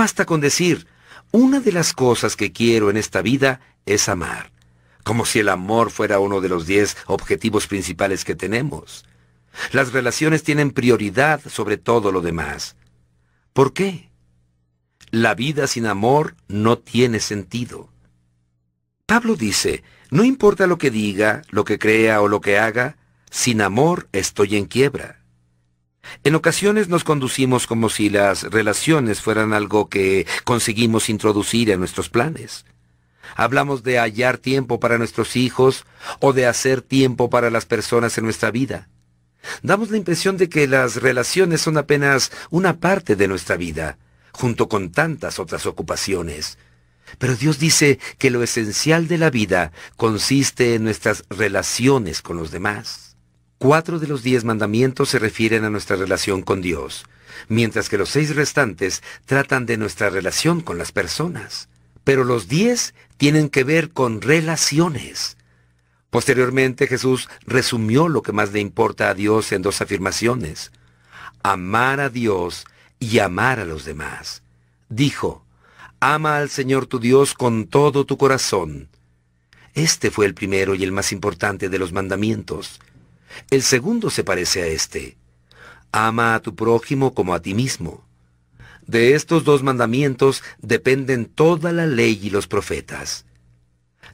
Basta con decir, una de las cosas que quiero en esta vida es amar, como si el amor fuera uno de los diez objetivos principales que tenemos. Las relaciones tienen prioridad sobre todo lo demás. ¿Por qué? La vida sin amor no tiene sentido. Pablo dice, no importa lo que diga, lo que crea o lo que haga, sin amor estoy en quiebra. En ocasiones nos conducimos como si las relaciones fueran algo que conseguimos introducir en nuestros planes. Hablamos de hallar tiempo para nuestros hijos o de hacer tiempo para las personas en nuestra vida. Damos la impresión de que las relaciones son apenas una parte de nuestra vida, junto con tantas otras ocupaciones. Pero Dios dice que lo esencial de la vida consiste en nuestras relaciones con los demás. Cuatro de los diez mandamientos se refieren a nuestra relación con Dios, mientras que los seis restantes tratan de nuestra relación con las personas. Pero los diez tienen que ver con relaciones. Posteriormente Jesús resumió lo que más le importa a Dios en dos afirmaciones. Amar a Dios y amar a los demás. Dijo, Ama al Señor tu Dios con todo tu corazón. Este fue el primero y el más importante de los mandamientos. El segundo se parece a este. Ama a tu prójimo como a ti mismo. De estos dos mandamientos dependen toda la ley y los profetas.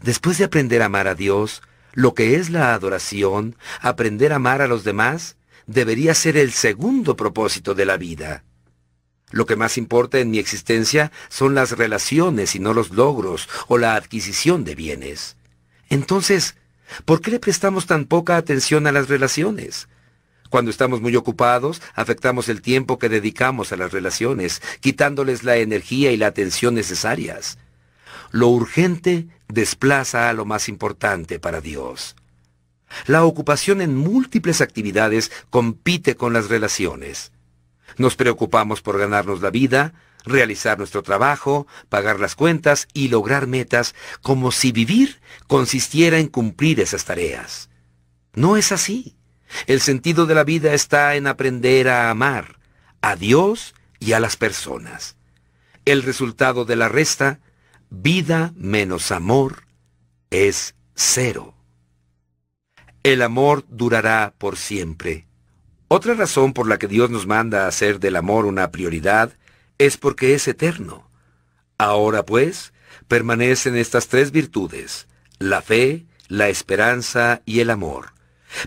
Después de aprender a amar a Dios, lo que es la adoración, aprender a amar a los demás, debería ser el segundo propósito de la vida. Lo que más importa en mi existencia son las relaciones y no los logros o la adquisición de bienes. Entonces, ¿por qué le prestamos tan poca atención a las relaciones? Cuando estamos muy ocupados, afectamos el tiempo que dedicamos a las relaciones, quitándoles la energía y la atención necesarias. Lo urgente desplaza a lo más importante para Dios. La ocupación en múltiples actividades compite con las relaciones. Nos preocupamos por ganarnos la vida, realizar nuestro trabajo, pagar las cuentas y lograr metas como si vivir consistiera en cumplir esas tareas. No es así. El sentido de la vida está en aprender a amar a Dios y a las personas. El resultado de la resta, vida menos amor, es cero. El amor durará por siempre. Otra razón por la que Dios nos manda a hacer del amor una prioridad es porque es eterno. Ahora pues, permanecen estas tres virtudes, la fe, la esperanza y el amor.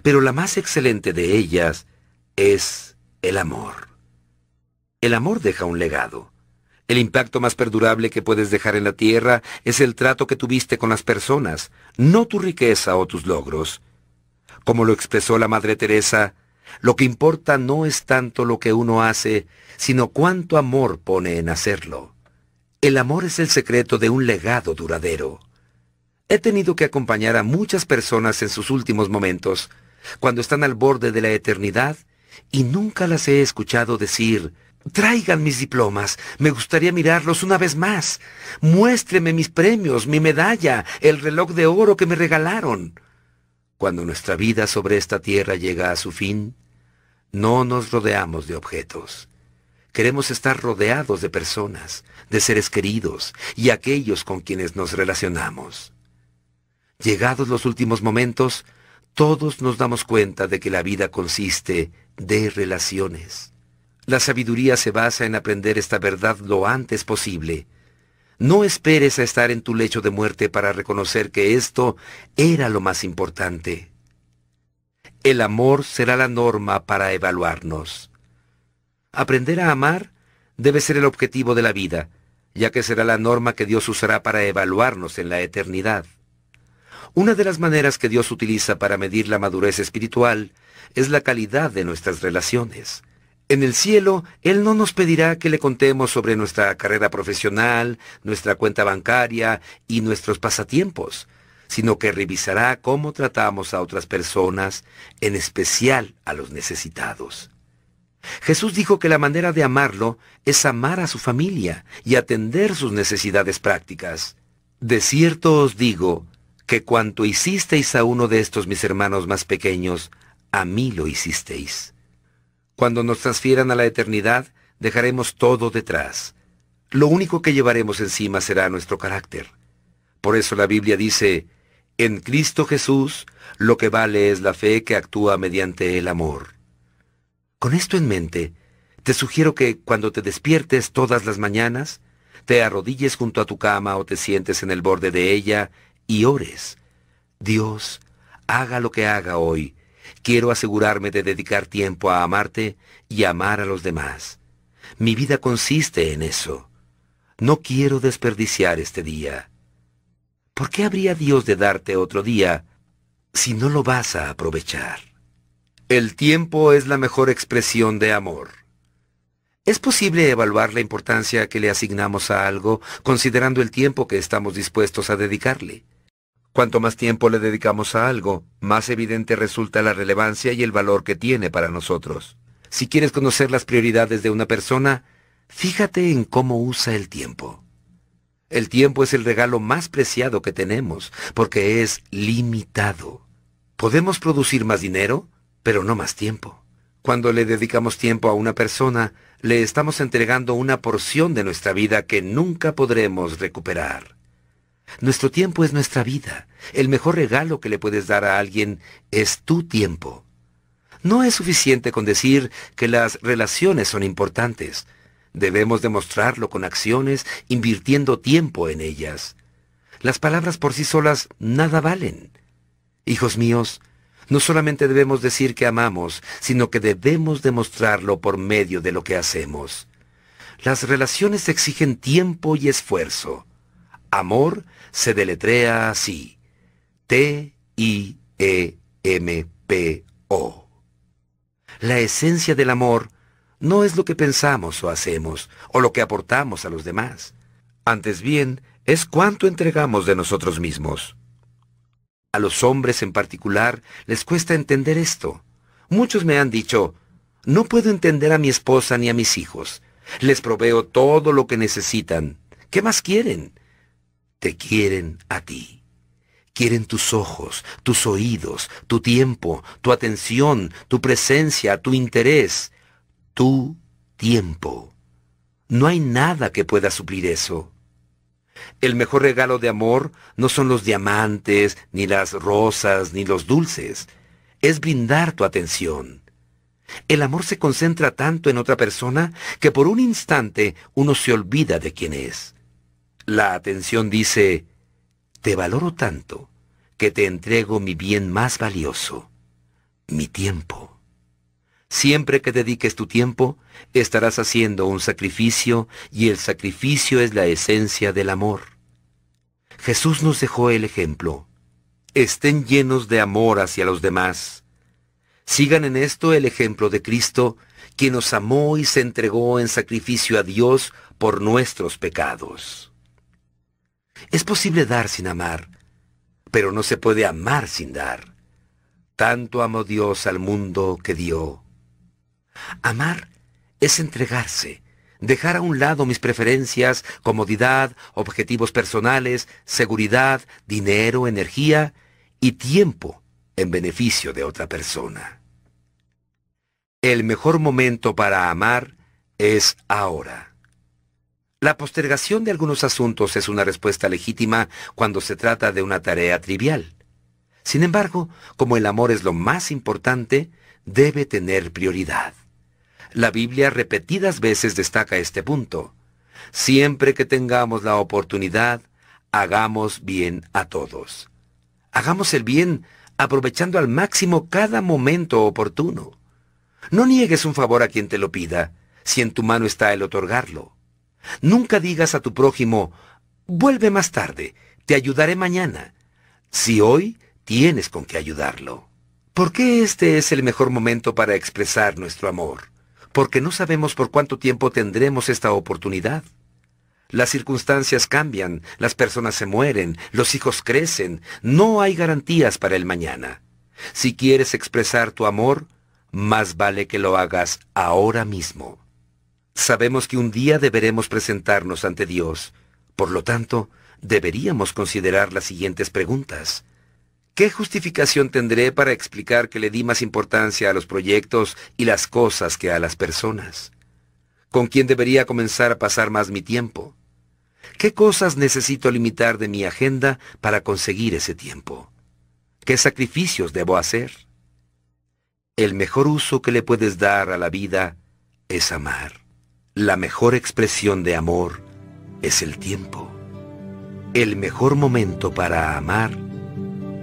Pero la más excelente de ellas es el amor. El amor deja un legado. El impacto más perdurable que puedes dejar en la tierra es el trato que tuviste con las personas, no tu riqueza o tus logros. Como lo expresó la Madre Teresa, lo que importa no es tanto lo que uno hace, sino cuánto amor pone en hacerlo. El amor es el secreto de un legado duradero. He tenido que acompañar a muchas personas en sus últimos momentos, cuando están al borde de la eternidad, y nunca las he escuchado decir, Traigan mis diplomas, me gustaría mirarlos una vez más. Muéstreme mis premios, mi medalla, el reloj de oro que me regalaron. Cuando nuestra vida sobre esta tierra llega a su fin, no nos rodeamos de objetos. Queremos estar rodeados de personas, de seres queridos y aquellos con quienes nos relacionamos. Llegados los últimos momentos, todos nos damos cuenta de que la vida consiste de relaciones. La sabiduría se basa en aprender esta verdad lo antes posible, no esperes a estar en tu lecho de muerte para reconocer que esto era lo más importante. El amor será la norma para evaluarnos. Aprender a amar debe ser el objetivo de la vida, ya que será la norma que Dios usará para evaluarnos en la eternidad. Una de las maneras que Dios utiliza para medir la madurez espiritual es la calidad de nuestras relaciones. En el cielo, Él no nos pedirá que le contemos sobre nuestra carrera profesional, nuestra cuenta bancaria y nuestros pasatiempos, sino que revisará cómo tratamos a otras personas, en especial a los necesitados. Jesús dijo que la manera de amarlo es amar a su familia y atender sus necesidades prácticas. De cierto os digo que cuanto hicisteis a uno de estos mis hermanos más pequeños, a mí lo hicisteis. Cuando nos transfieran a la eternidad, dejaremos todo detrás. lo único que llevaremos encima será nuestro carácter. Por eso la Biblia dice, en Cristo Jesús lo que vale es la fe que actúa mediante el amor. Con esto en mente, te sugiero que cuando te despiertes todas las mañanas, te arrodilles junto a tu cama o te sientes en el borde de ella y ores. Dios, haga lo que haga hoy, quiero asegurarme de dedicar tiempo a amarte y amar a los demás. Mi vida consiste en eso. No quiero desperdiciar este día. ¿Por qué habría Dios de darte otro día si no lo vas a aprovechar? El tiempo es la mejor expresión de amor. ¿Es posible evaluar la importancia que le asignamos a algo considerando el tiempo que estamos dispuestos a dedicarle? Cuanto más tiempo le dedicamos a algo, más evidente resulta la relevancia y el valor que tiene para nosotros. Si quieres conocer las prioridades de una persona, fíjate en cómo usa el tiempo. El tiempo es el regalo más preciado que tenemos, porque es limitado. Podemos producir más dinero, pero no más tiempo. Cuando le dedicamos tiempo a una persona, le estamos entregando una porción de nuestra vida que nunca podremos recuperar. Nuestro tiempo es nuestra vida. El mejor regalo que le puedes dar a alguien es tu tiempo. No es suficiente con decir que las relaciones son importantes. Debemos demostrarlo con acciones, invirtiendo tiempo en ellas. Las palabras por sí solas nada valen. Hijos míos, no solamente debemos decir que amamos, sino que debemos demostrarlo por medio de lo que hacemos. Las relaciones exigen tiempo y esfuerzo. Amor se deletrea así. T-I-E-M-P-O. La esencia del amor no es lo que pensamos o hacemos, o lo que aportamos a los demás. Antes bien, es cuánto entregamos de nosotros mismos. A los hombres en particular les cuesta entender esto. Muchos me han dicho, no puedo entender a mi esposa ni a mis hijos. Les proveo todo lo que necesitan. ¿Qué más quieren? Te quieren a ti. Quieren tus ojos, tus oídos, tu tiempo, tu atención, tu presencia, tu interés, tu tiempo. No hay nada que pueda suplir eso. El mejor regalo de amor no son los diamantes, ni las rosas, ni los dulces. Es brindar tu atención. El amor se concentra tanto en otra persona que por un instante uno se olvida de quién es. La atención dice, te valoro tanto que te entrego mi bien más valioso, mi tiempo. Siempre que dediques tu tiempo, estarás haciendo un sacrificio y el sacrificio es la esencia del amor. Jesús nos dejó el ejemplo. Estén llenos de amor hacia los demás. Sigan en esto el ejemplo de Cristo, quien nos amó y se entregó en sacrificio a Dios por nuestros pecados. Es posible dar sin amar, pero no se puede amar sin dar. Tanto amó Dios al mundo que dio. Amar es entregarse, dejar a un lado mis preferencias, comodidad, objetivos personales, seguridad, dinero, energía y tiempo en beneficio de otra persona. El mejor momento para amar es ahora. La postergación de algunos asuntos es una respuesta legítima cuando se trata de una tarea trivial. Sin embargo, como el amor es lo más importante, debe tener prioridad. La Biblia repetidas veces destaca este punto. Siempre que tengamos la oportunidad, hagamos bien a todos. Hagamos el bien aprovechando al máximo cada momento oportuno. No niegues un favor a quien te lo pida, si en tu mano está el otorgarlo. Nunca digas a tu prójimo, vuelve más tarde, te ayudaré mañana, si hoy tienes con qué ayudarlo. ¿Por qué este es el mejor momento para expresar nuestro amor? porque no sabemos por cuánto tiempo tendremos esta oportunidad. Las circunstancias cambian, las personas se mueren, los hijos crecen, no hay garantías para el mañana. Si quieres expresar tu amor, más vale que lo hagas ahora mismo. Sabemos que un día deberemos presentarnos ante Dios, por lo tanto, deberíamos considerar las siguientes preguntas. ¿Qué justificación tendré para explicar que le di más importancia a los proyectos y las cosas que a las personas? ¿Con quién debería comenzar a pasar más mi tiempo? ¿Qué cosas necesito limitar de mi agenda para conseguir ese tiempo? ¿Qué sacrificios debo hacer? El mejor uso que le puedes dar a la vida es amar. La mejor expresión de amor es el tiempo. El mejor momento para amar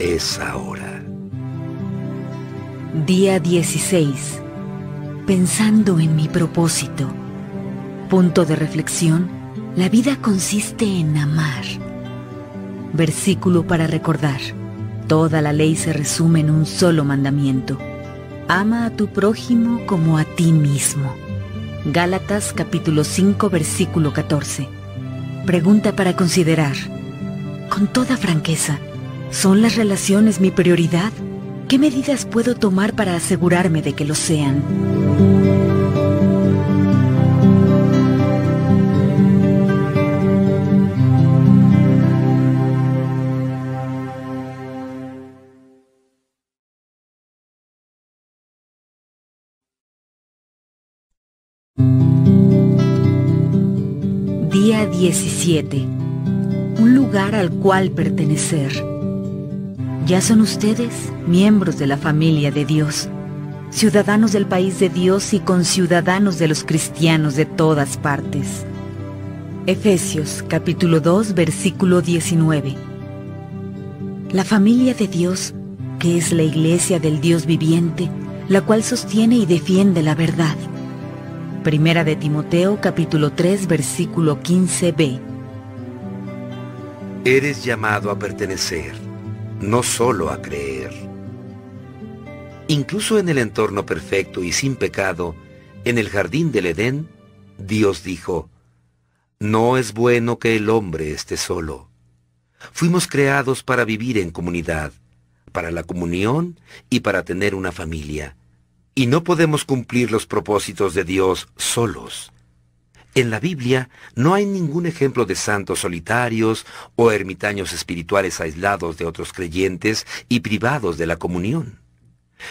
es ahora. Día 16. Pensando en mi propósito. Punto de reflexión. La vida consiste en amar. Versículo para recordar. Toda la ley se resume en un solo mandamiento. Ama a tu prójimo como a ti mismo. Gálatas capítulo 5 versículo 14. Pregunta para considerar. Con toda franqueza, ¿son las relaciones mi prioridad? ¿Qué medidas puedo tomar para asegurarme de que lo sean? 17. Un lugar al cual pertenecer. Ya son ustedes miembros de la familia de Dios, ciudadanos del país de Dios y conciudadanos de los cristianos de todas partes. Efesios capítulo 2 versículo 19. La familia de Dios, que es la iglesia del Dios viviente, la cual sostiene y defiende la verdad Primera de Timoteo capítulo 3 versículo 15b. Eres llamado a pertenecer, no solo a creer. Incluso en el entorno perfecto y sin pecado, en el jardín del Edén, Dios dijo, No es bueno que el hombre esté solo. Fuimos creados para vivir en comunidad, para la comunión y para tener una familia. Y no podemos cumplir los propósitos de Dios solos. En la Biblia no hay ningún ejemplo de santos solitarios o ermitaños espirituales aislados de otros creyentes y privados de la comunión.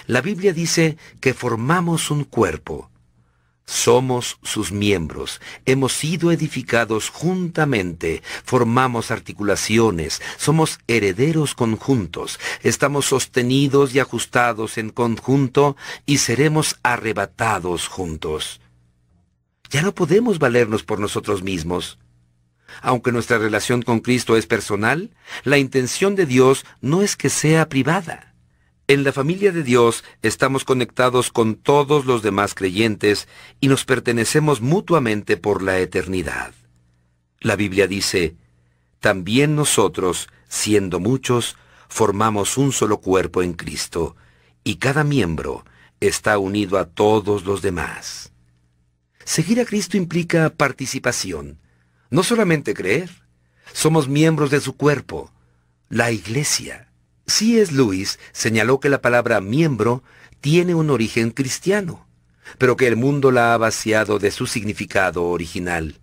La Biblia dice que formamos un cuerpo, somos sus miembros, hemos sido edificados juntamente, formamos articulaciones, somos herederos conjuntos, estamos sostenidos y ajustados en conjunto y seremos arrebatados juntos. Ya no podemos valernos por nosotros mismos. Aunque nuestra relación con Cristo es personal, la intención de Dios no es que sea privada. En la familia de Dios estamos conectados con todos los demás creyentes y nos pertenecemos mutuamente por la eternidad. La Biblia dice, también nosotros, siendo muchos, formamos un solo cuerpo en Cristo, y cada miembro está unido a todos los demás. Seguir a Cristo implica participación, no solamente creer. Somos miembros de su cuerpo, la iglesia. C.S. Lewis señaló que la palabra miembro tiene un origen cristiano, pero que el mundo la ha vaciado de su significado original.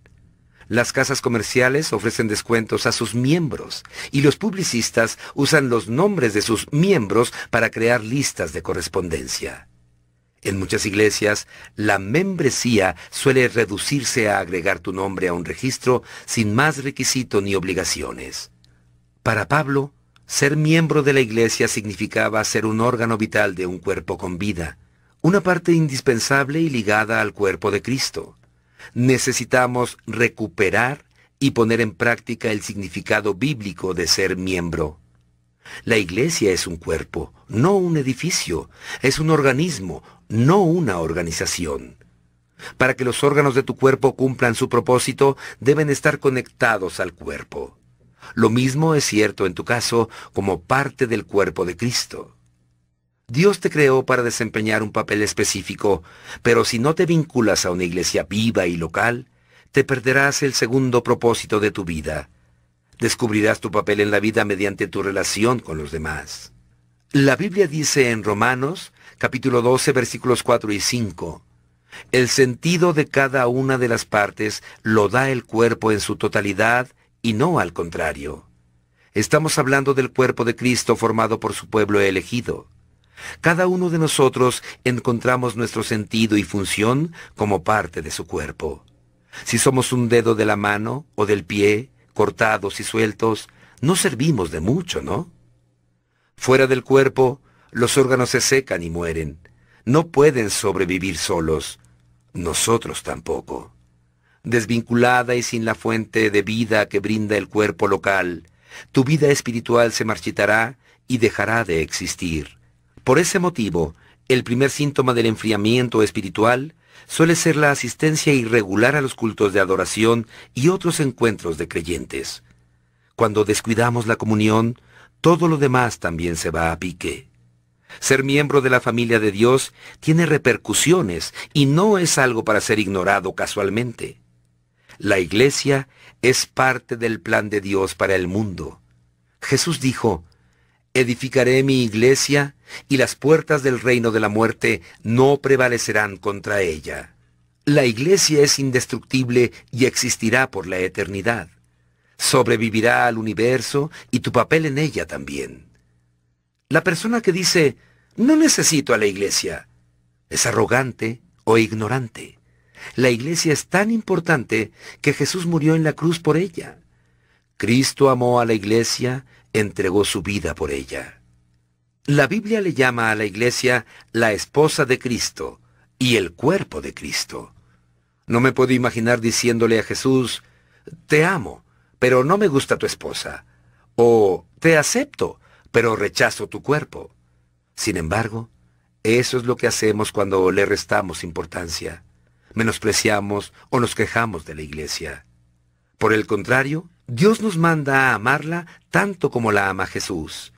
Las casas comerciales ofrecen descuentos a sus miembros y los publicistas usan los nombres de sus miembros para crear listas de correspondencia. En muchas iglesias, la membresía suele reducirse a agregar tu nombre a un registro sin más requisito ni obligaciones. Para Pablo, ser miembro de la iglesia significaba ser un órgano vital de un cuerpo con vida, una parte indispensable y ligada al cuerpo de Cristo. Necesitamos recuperar y poner en práctica el significado bíblico de ser miembro. La iglesia es un cuerpo, no un edificio, es un organismo, no una organización. Para que los órganos de tu cuerpo cumplan su propósito, deben estar conectados al cuerpo. Lo mismo es cierto en tu caso como parte del cuerpo de Cristo. Dios te creó para desempeñar un papel específico, pero si no te vinculas a una iglesia viva y local, te perderás el segundo propósito de tu vida. Descubrirás tu papel en la vida mediante tu relación con los demás. La Biblia dice en Romanos, capítulo 12, versículos 4 y 5, el sentido de cada una de las partes lo da el cuerpo en su totalidad y no al contrario. Estamos hablando del cuerpo de Cristo formado por su pueblo elegido. Cada uno de nosotros encontramos nuestro sentido y función como parte de su cuerpo. Si somos un dedo de la mano o del pie, cortados y sueltos, no servimos de mucho, ¿no? Fuera del cuerpo, los órganos se secan y mueren. No pueden sobrevivir solos. Nosotros tampoco. Desvinculada y sin la fuente de vida que brinda el cuerpo local, tu vida espiritual se marchitará y dejará de existir. Por ese motivo, el primer síntoma del enfriamiento espiritual suele ser la asistencia irregular a los cultos de adoración y otros encuentros de creyentes. Cuando descuidamos la comunión, todo lo demás también se va a pique. Ser miembro de la familia de Dios tiene repercusiones y no es algo para ser ignorado casualmente. La iglesia es parte del plan de Dios para el mundo. Jesús dijo, Edificaré mi iglesia y las puertas del reino de la muerte no prevalecerán contra ella. La iglesia es indestructible y existirá por la eternidad. Sobrevivirá al universo y tu papel en ella también. La persona que dice, no necesito a la iglesia, es arrogante o ignorante. La iglesia es tan importante que Jesús murió en la cruz por ella. Cristo amó a la iglesia entregó su vida por ella. La Biblia le llama a la iglesia la esposa de Cristo y el cuerpo de Cristo. No me puedo imaginar diciéndole a Jesús, te amo, pero no me gusta tu esposa, o te acepto, pero rechazo tu cuerpo. Sin embargo, eso es lo que hacemos cuando le restamos importancia, menospreciamos o nos quejamos de la iglesia. Por el contrario, Dios nos manda a amarla tanto como la ama Jesús.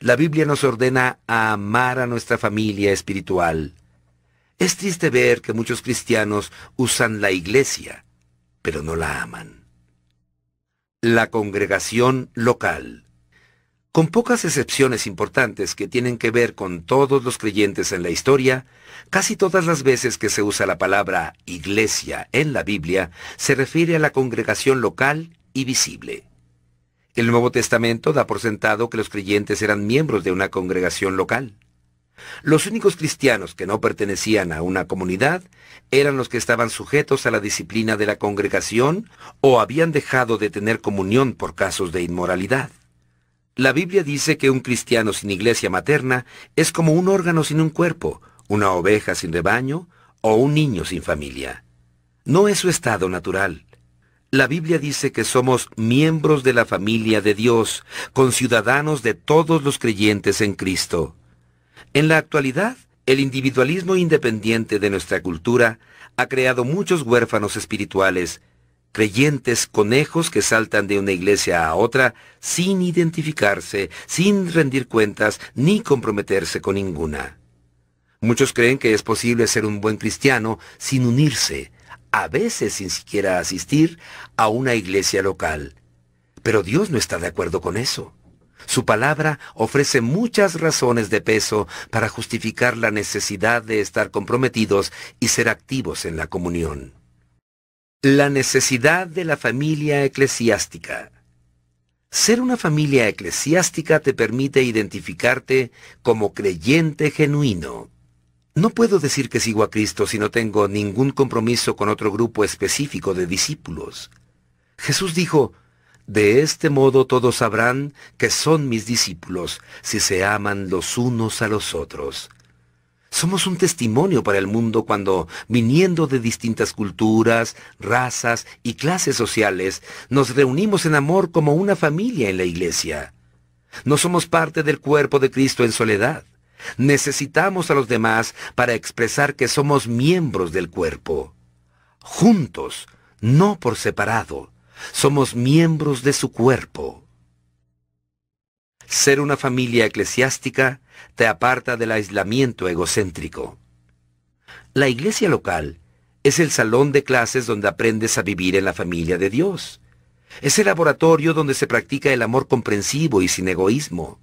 La Biblia nos ordena a amar a nuestra familia espiritual. Es triste ver que muchos cristianos usan la iglesia, pero no la aman. La congregación local. Con pocas excepciones importantes que tienen que ver con todos los creyentes en la historia, casi todas las veces que se usa la palabra iglesia en la Biblia se refiere a la congregación local y visible. El Nuevo Testamento da por sentado que los creyentes eran miembros de una congregación local. Los únicos cristianos que no pertenecían a una comunidad eran los que estaban sujetos a la disciplina de la congregación o habían dejado de tener comunión por casos de inmoralidad. La Biblia dice que un cristiano sin iglesia materna es como un órgano sin un cuerpo, una oveja sin rebaño o un niño sin familia. No es su estado natural. La Biblia dice que somos miembros de la familia de Dios, conciudadanos de todos los creyentes en Cristo. En la actualidad, el individualismo independiente de nuestra cultura ha creado muchos huérfanos espirituales, creyentes conejos que saltan de una iglesia a otra sin identificarse, sin rendir cuentas ni comprometerse con ninguna. Muchos creen que es posible ser un buen cristiano sin unirse, a veces sin siquiera asistir a una iglesia local. Pero Dios no está de acuerdo con eso. Su palabra ofrece muchas razones de peso para justificar la necesidad de estar comprometidos y ser activos en la comunión. La necesidad de la familia eclesiástica. Ser una familia eclesiástica te permite identificarte como creyente genuino. No puedo decir que sigo a Cristo si no tengo ningún compromiso con otro grupo específico de discípulos. Jesús dijo, De este modo todos sabrán que son mis discípulos si se aman los unos a los otros. Somos un testimonio para el mundo cuando, viniendo de distintas culturas, razas y clases sociales, nos reunimos en amor como una familia en la iglesia. No somos parte del cuerpo de Cristo en soledad. Necesitamos a los demás para expresar que somos miembros del cuerpo. Juntos, no por separado, somos miembros de su cuerpo. Ser una familia eclesiástica te aparta del aislamiento egocéntrico. La iglesia local es el salón de clases donde aprendes a vivir en la familia de Dios. Es el laboratorio donde se practica el amor comprensivo y sin egoísmo.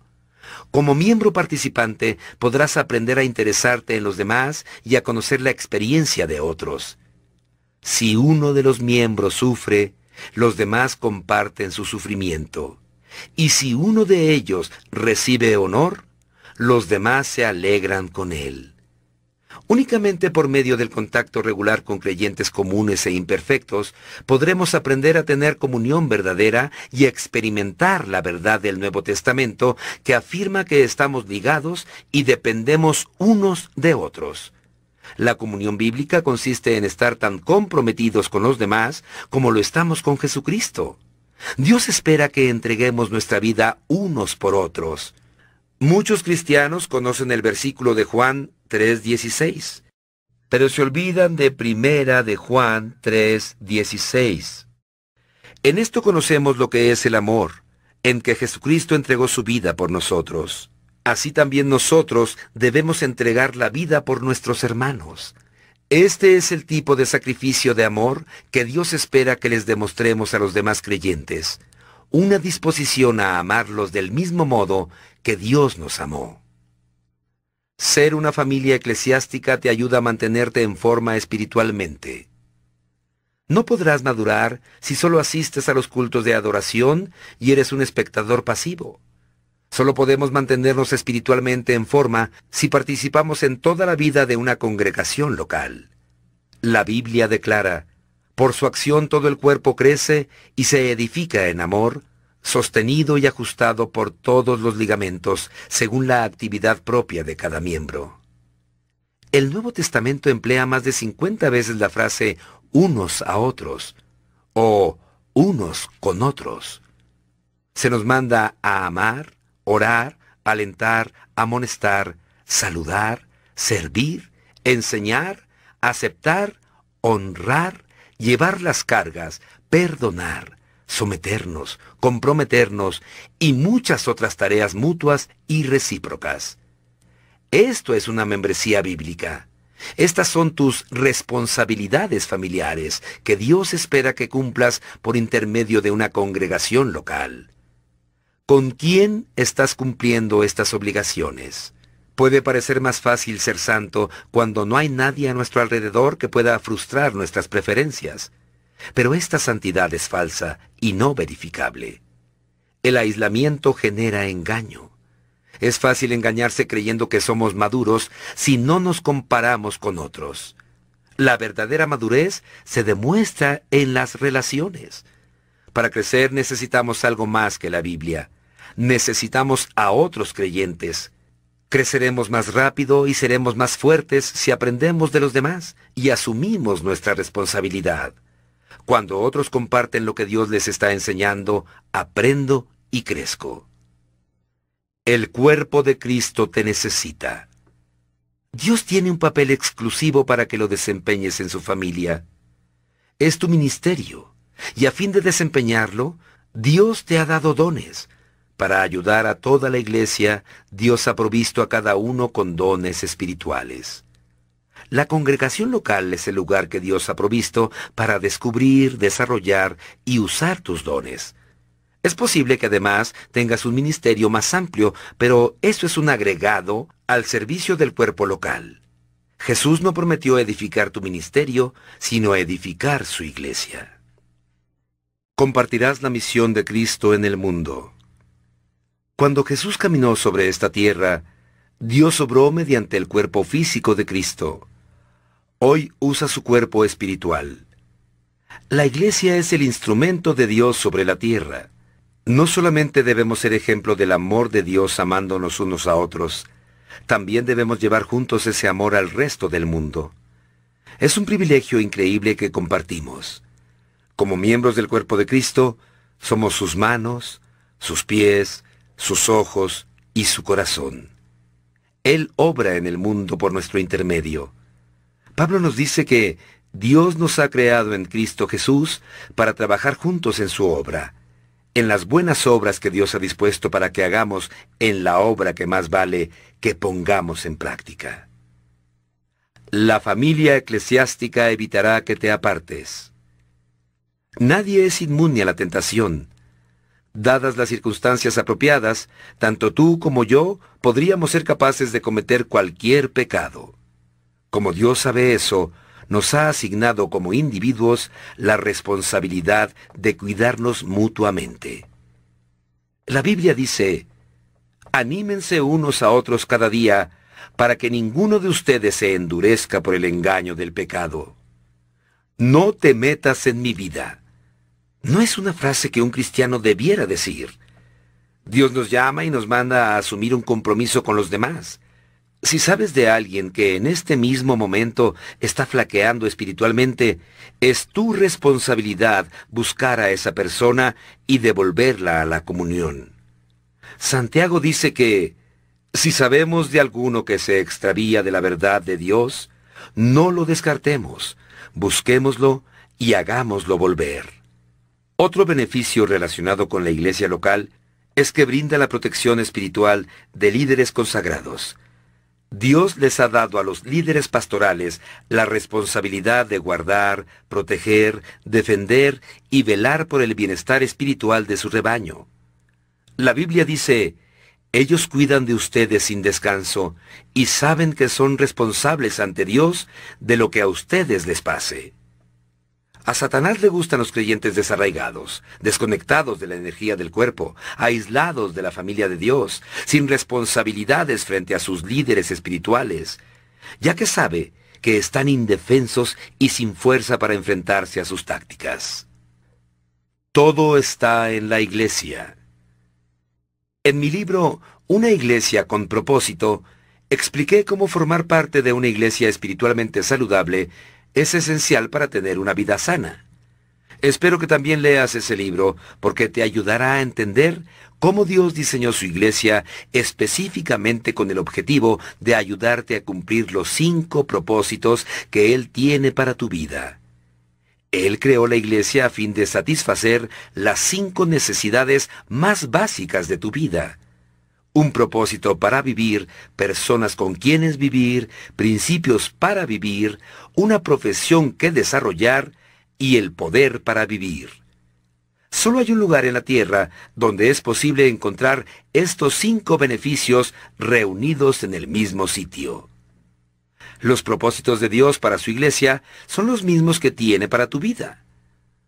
Como miembro participante podrás aprender a interesarte en los demás y a conocer la experiencia de otros. Si uno de los miembros sufre, los demás comparten su sufrimiento. Y si uno de ellos recibe honor, los demás se alegran con él. Únicamente por medio del contacto regular con creyentes comunes e imperfectos podremos aprender a tener comunión verdadera y experimentar la verdad del Nuevo Testamento que afirma que estamos ligados y dependemos unos de otros. La comunión bíblica consiste en estar tan comprometidos con los demás como lo estamos con Jesucristo. Dios espera que entreguemos nuestra vida unos por otros. Muchos cristianos conocen el versículo de Juan 3.16. Pero se olvidan de primera de Juan 3.16. En esto conocemos lo que es el amor, en que Jesucristo entregó su vida por nosotros. Así también nosotros debemos entregar la vida por nuestros hermanos. Este es el tipo de sacrificio de amor que Dios espera que les demostremos a los demás creyentes, una disposición a amarlos del mismo modo que Dios nos amó. Ser una familia eclesiástica te ayuda a mantenerte en forma espiritualmente. No podrás madurar si solo asistes a los cultos de adoración y eres un espectador pasivo. Solo podemos mantenernos espiritualmente en forma si participamos en toda la vida de una congregación local. La Biblia declara, por su acción todo el cuerpo crece y se edifica en amor, sostenido y ajustado por todos los ligamentos según la actividad propia de cada miembro. El Nuevo Testamento emplea más de 50 veces la frase unos a otros o unos con otros. Se nos manda a amar, orar, alentar, amonestar, saludar, servir, enseñar, aceptar, honrar, llevar las cargas, perdonar, someternos, comprometernos y muchas otras tareas mutuas y recíprocas. Esto es una membresía bíblica. Estas son tus responsabilidades familiares que Dios espera que cumplas por intermedio de una congregación local. ¿Con quién estás cumpliendo estas obligaciones? Puede parecer más fácil ser santo cuando no hay nadie a nuestro alrededor que pueda frustrar nuestras preferencias. Pero esta santidad es falsa y no verificable. El aislamiento genera engaño. Es fácil engañarse creyendo que somos maduros si no nos comparamos con otros. La verdadera madurez se demuestra en las relaciones. Para crecer necesitamos algo más que la Biblia. Necesitamos a otros creyentes. Creceremos más rápido y seremos más fuertes si aprendemos de los demás y asumimos nuestra responsabilidad. Cuando otros comparten lo que Dios les está enseñando, aprendo y crezco. El cuerpo de Cristo te necesita. Dios tiene un papel exclusivo para que lo desempeñes en su familia. Es tu ministerio, y a fin de desempeñarlo, Dios te ha dado dones. Para ayudar a toda la iglesia, Dios ha provisto a cada uno con dones espirituales. La congregación local es el lugar que Dios ha provisto para descubrir, desarrollar y usar tus dones. Es posible que además tengas un ministerio más amplio, pero eso es un agregado al servicio del cuerpo local. Jesús no prometió edificar tu ministerio, sino edificar su iglesia. Compartirás la misión de Cristo en el mundo. Cuando Jesús caminó sobre esta tierra, Dios obró mediante el cuerpo físico de Cristo. Hoy usa su cuerpo espiritual. La iglesia es el instrumento de Dios sobre la tierra. No solamente debemos ser ejemplo del amor de Dios amándonos unos a otros, también debemos llevar juntos ese amor al resto del mundo. Es un privilegio increíble que compartimos. Como miembros del cuerpo de Cristo, somos sus manos, sus pies, sus ojos y su corazón. Él obra en el mundo por nuestro intermedio. Pablo nos dice que Dios nos ha creado en Cristo Jesús para trabajar juntos en su obra, en las buenas obras que Dios ha dispuesto para que hagamos en la obra que más vale que pongamos en práctica. La familia eclesiástica evitará que te apartes. Nadie es inmune a la tentación. Dadas las circunstancias apropiadas, tanto tú como yo podríamos ser capaces de cometer cualquier pecado. Como Dios sabe eso, nos ha asignado como individuos la responsabilidad de cuidarnos mutuamente. La Biblia dice, Anímense unos a otros cada día para que ninguno de ustedes se endurezca por el engaño del pecado. No te metas en mi vida. No es una frase que un cristiano debiera decir. Dios nos llama y nos manda a asumir un compromiso con los demás. Si sabes de alguien que en este mismo momento está flaqueando espiritualmente, es tu responsabilidad buscar a esa persona y devolverla a la comunión. Santiago dice que, si sabemos de alguno que se extravía de la verdad de Dios, no lo descartemos, busquémoslo y hagámoslo volver. Otro beneficio relacionado con la iglesia local es que brinda la protección espiritual de líderes consagrados. Dios les ha dado a los líderes pastorales la responsabilidad de guardar, proteger, defender y velar por el bienestar espiritual de su rebaño. La Biblia dice, ellos cuidan de ustedes sin descanso y saben que son responsables ante Dios de lo que a ustedes les pase. A Satanás le gustan los creyentes desarraigados, desconectados de la energía del cuerpo, aislados de la familia de Dios, sin responsabilidades frente a sus líderes espirituales, ya que sabe que están indefensos y sin fuerza para enfrentarse a sus tácticas. Todo está en la iglesia. En mi libro Una iglesia con propósito, expliqué cómo formar parte de una iglesia espiritualmente saludable es esencial para tener una vida sana. Espero que también leas ese libro porque te ayudará a entender cómo Dios diseñó su iglesia específicamente con el objetivo de ayudarte a cumplir los cinco propósitos que Él tiene para tu vida. Él creó la iglesia a fin de satisfacer las cinco necesidades más básicas de tu vida un propósito para vivir, personas con quienes vivir, principios para vivir, una profesión que desarrollar y el poder para vivir. Solo hay un lugar en la tierra donde es posible encontrar estos cinco beneficios reunidos en el mismo sitio. Los propósitos de Dios para su iglesia son los mismos que tiene para tu vida.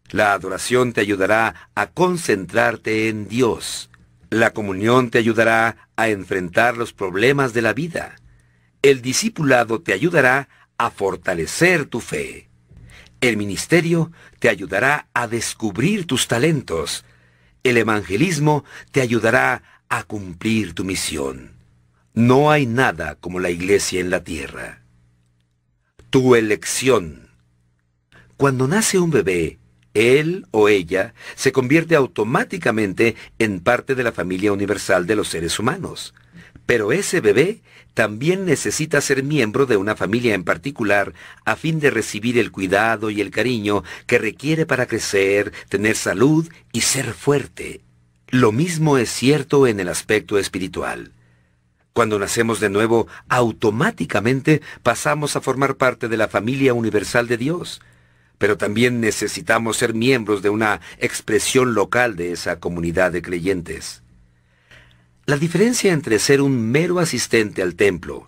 La adoración te ayudará a concentrarte en Dios. La comunión te ayudará a enfrentar los problemas de la vida. El discipulado te ayudará a fortalecer tu fe. El ministerio te ayudará a descubrir tus talentos. El evangelismo te ayudará a cumplir tu misión. No hay nada como la iglesia en la tierra. Tu elección. Cuando nace un bebé, él o ella se convierte automáticamente en parte de la familia universal de los seres humanos. Pero ese bebé también necesita ser miembro de una familia en particular a fin de recibir el cuidado y el cariño que requiere para crecer, tener salud y ser fuerte. Lo mismo es cierto en el aspecto espiritual. Cuando nacemos de nuevo, automáticamente pasamos a formar parte de la familia universal de Dios pero también necesitamos ser miembros de una expresión local de esa comunidad de creyentes. La diferencia entre ser un mero asistente al templo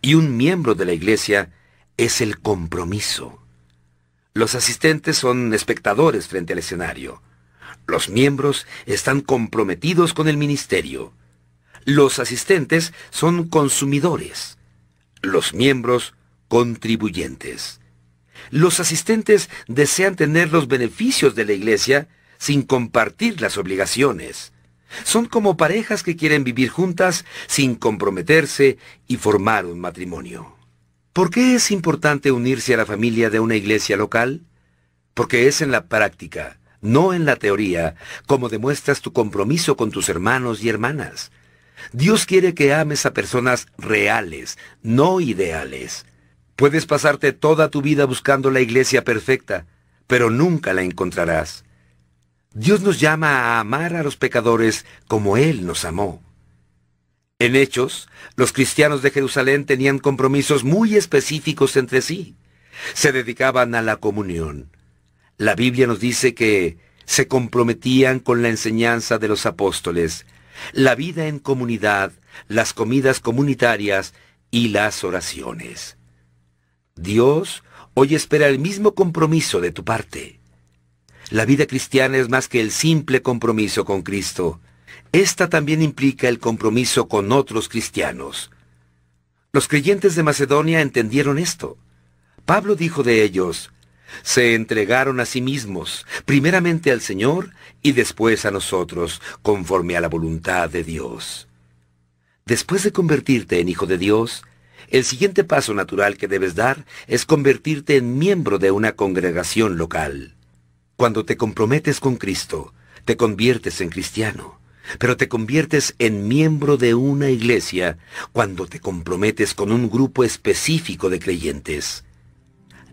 y un miembro de la iglesia es el compromiso. Los asistentes son espectadores frente al escenario. Los miembros están comprometidos con el ministerio. Los asistentes son consumidores. Los miembros contribuyentes. Los asistentes desean tener los beneficios de la iglesia sin compartir las obligaciones. Son como parejas que quieren vivir juntas sin comprometerse y formar un matrimonio. ¿Por qué es importante unirse a la familia de una iglesia local? Porque es en la práctica, no en la teoría, como demuestras tu compromiso con tus hermanos y hermanas. Dios quiere que ames a personas reales, no ideales. Puedes pasarte toda tu vida buscando la iglesia perfecta, pero nunca la encontrarás. Dios nos llama a amar a los pecadores como Él nos amó. En Hechos, los cristianos de Jerusalén tenían compromisos muy específicos entre sí. Se dedicaban a la comunión. La Biblia nos dice que se comprometían con la enseñanza de los apóstoles, la vida en comunidad, las comidas comunitarias y las oraciones. Dios hoy espera el mismo compromiso de tu parte. La vida cristiana es más que el simple compromiso con Cristo. esta también implica el compromiso con otros cristianos. Los creyentes de Macedonia entendieron esto. Pablo dijo de ellos, se entregaron a sí mismos, primeramente al Señor y después a nosotros, conforme a la voluntad de Dios. Después de convertirte en hijo de Dios, el siguiente paso natural que debes dar es convertirte en miembro de una congregación local. Cuando te comprometes con Cristo, te conviertes en cristiano, pero te conviertes en miembro de una iglesia cuando te comprometes con un grupo específico de creyentes.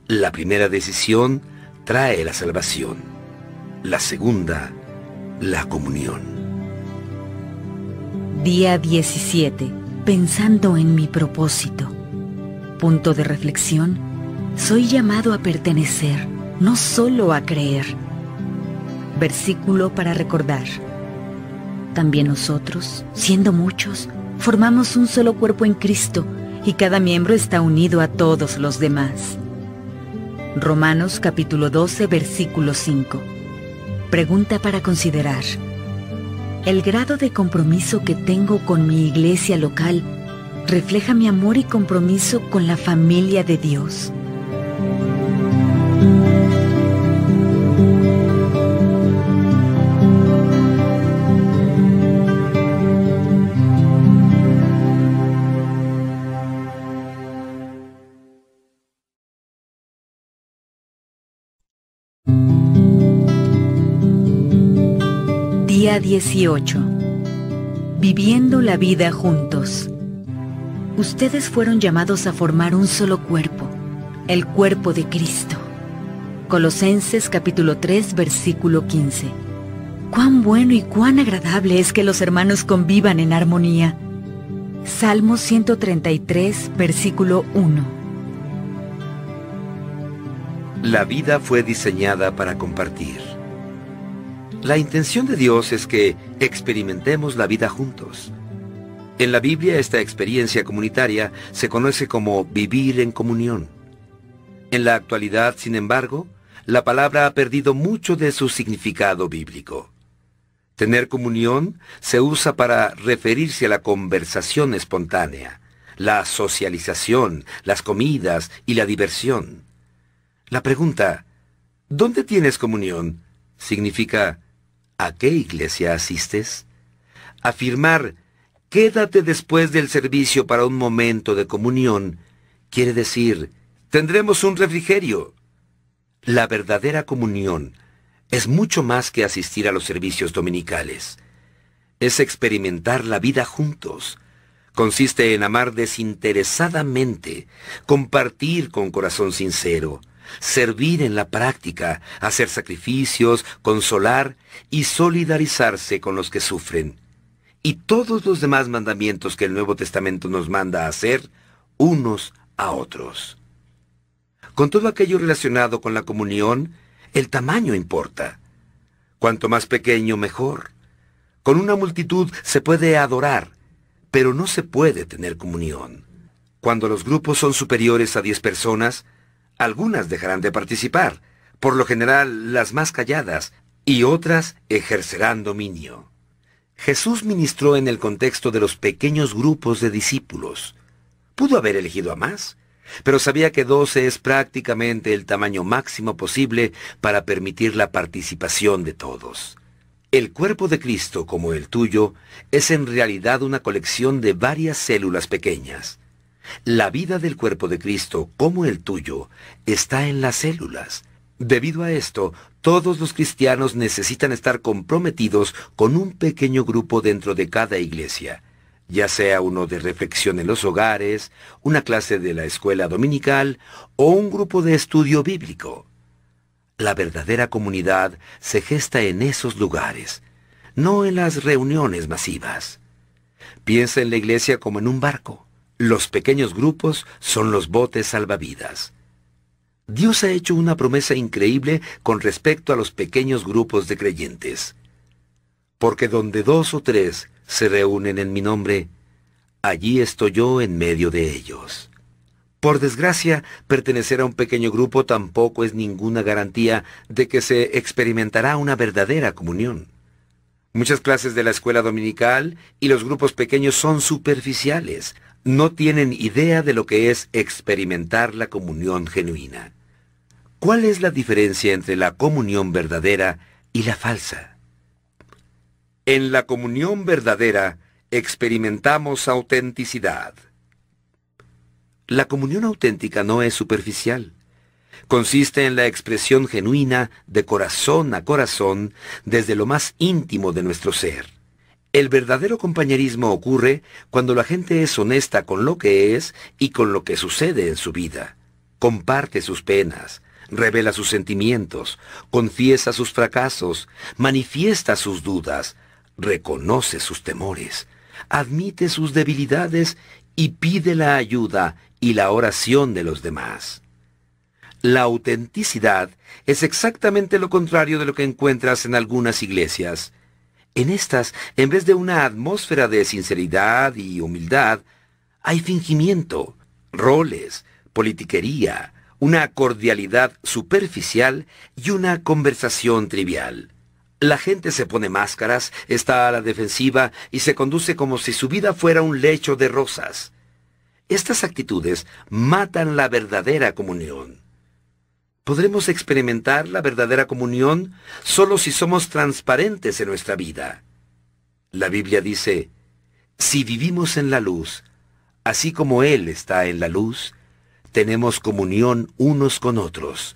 La primera decisión trae la salvación. La segunda, la comunión. Día 17. Pensando en mi propósito. Punto de reflexión. Soy llamado a pertenecer, no solo a creer. Versículo para recordar. También nosotros, siendo muchos, formamos un solo cuerpo en Cristo y cada miembro está unido a todos los demás. Romanos capítulo 12, versículo 5. Pregunta para considerar. ¿El grado de compromiso que tengo con mi iglesia local refleja mi amor y compromiso con la familia de Dios? Día 18. Viviendo la vida juntos. Ustedes fueron llamados a formar un solo cuerpo, el cuerpo de Cristo. Colosenses capítulo 3 versículo 15. Cuán bueno y cuán agradable es que los hermanos convivan en armonía. Salmo 133 versículo 1. La vida fue diseñada para compartir. La intención de Dios es que experimentemos la vida juntos. En la Biblia esta experiencia comunitaria se conoce como vivir en comunión. En la actualidad, sin embargo, la palabra ha perdido mucho de su significado bíblico. Tener comunión se usa para referirse a la conversación espontánea, la socialización, las comidas y la diversión. La pregunta, ¿dónde tienes comunión? significa ¿A qué iglesia asistes? Afirmar, quédate después del servicio para un momento de comunión, quiere decir, tendremos un refrigerio. La verdadera comunión es mucho más que asistir a los servicios dominicales. Es experimentar la vida juntos. Consiste en amar desinteresadamente, compartir con corazón sincero, servir en la práctica, hacer sacrificios, consolar y solidarizarse con los que sufren. Y todos los demás mandamientos que el Nuevo Testamento nos manda a hacer unos a otros. Con todo aquello relacionado con la comunión, el tamaño importa. Cuanto más pequeño, mejor. Con una multitud se puede adorar, pero no se puede tener comunión. Cuando los grupos son superiores a diez personas, algunas dejarán de participar, por lo general las más calladas, y otras ejercerán dominio. Jesús ministró en el contexto de los pequeños grupos de discípulos. Pudo haber elegido a más, pero sabía que doce es prácticamente el tamaño máximo posible para permitir la participación de todos. El cuerpo de Cristo, como el tuyo, es en realidad una colección de varias células pequeñas. La vida del cuerpo de Cristo, como el tuyo, está en las células. Debido a esto, todos los cristianos necesitan estar comprometidos con un pequeño grupo dentro de cada iglesia, ya sea uno de reflexión en los hogares, una clase de la escuela dominical o un grupo de estudio bíblico. La verdadera comunidad se gesta en esos lugares, no en las reuniones masivas. Piensa en la iglesia como en un barco. Los pequeños grupos son los botes salvavidas. Dios ha hecho una promesa increíble con respecto a los pequeños grupos de creyentes. Porque donde dos o tres se reúnen en mi nombre, allí estoy yo en medio de ellos. Por desgracia, pertenecer a un pequeño grupo tampoco es ninguna garantía de que se experimentará una verdadera comunión. Muchas clases de la escuela dominical y los grupos pequeños son superficiales. No tienen idea de lo que es experimentar la comunión genuina. ¿Cuál es la diferencia entre la comunión verdadera y la falsa? En la comunión verdadera experimentamos autenticidad. La comunión auténtica no es superficial. Consiste en la expresión genuina de corazón a corazón desde lo más íntimo de nuestro ser. El verdadero compañerismo ocurre cuando la gente es honesta con lo que es y con lo que sucede en su vida. Comparte sus penas, revela sus sentimientos, confiesa sus fracasos, manifiesta sus dudas, reconoce sus temores, admite sus debilidades y pide la ayuda y la oración de los demás. La autenticidad es exactamente lo contrario de lo que encuentras en algunas iglesias. En estas, en vez de una atmósfera de sinceridad y humildad, hay fingimiento, roles, politiquería, una cordialidad superficial y una conversación trivial. La gente se pone máscaras, está a la defensiva y se conduce como si su vida fuera un lecho de rosas. Estas actitudes matan la verdadera comunión. Podremos experimentar la verdadera comunión solo si somos transparentes en nuestra vida. La Biblia dice, si vivimos en la luz, así como Él está en la luz, tenemos comunión unos con otros.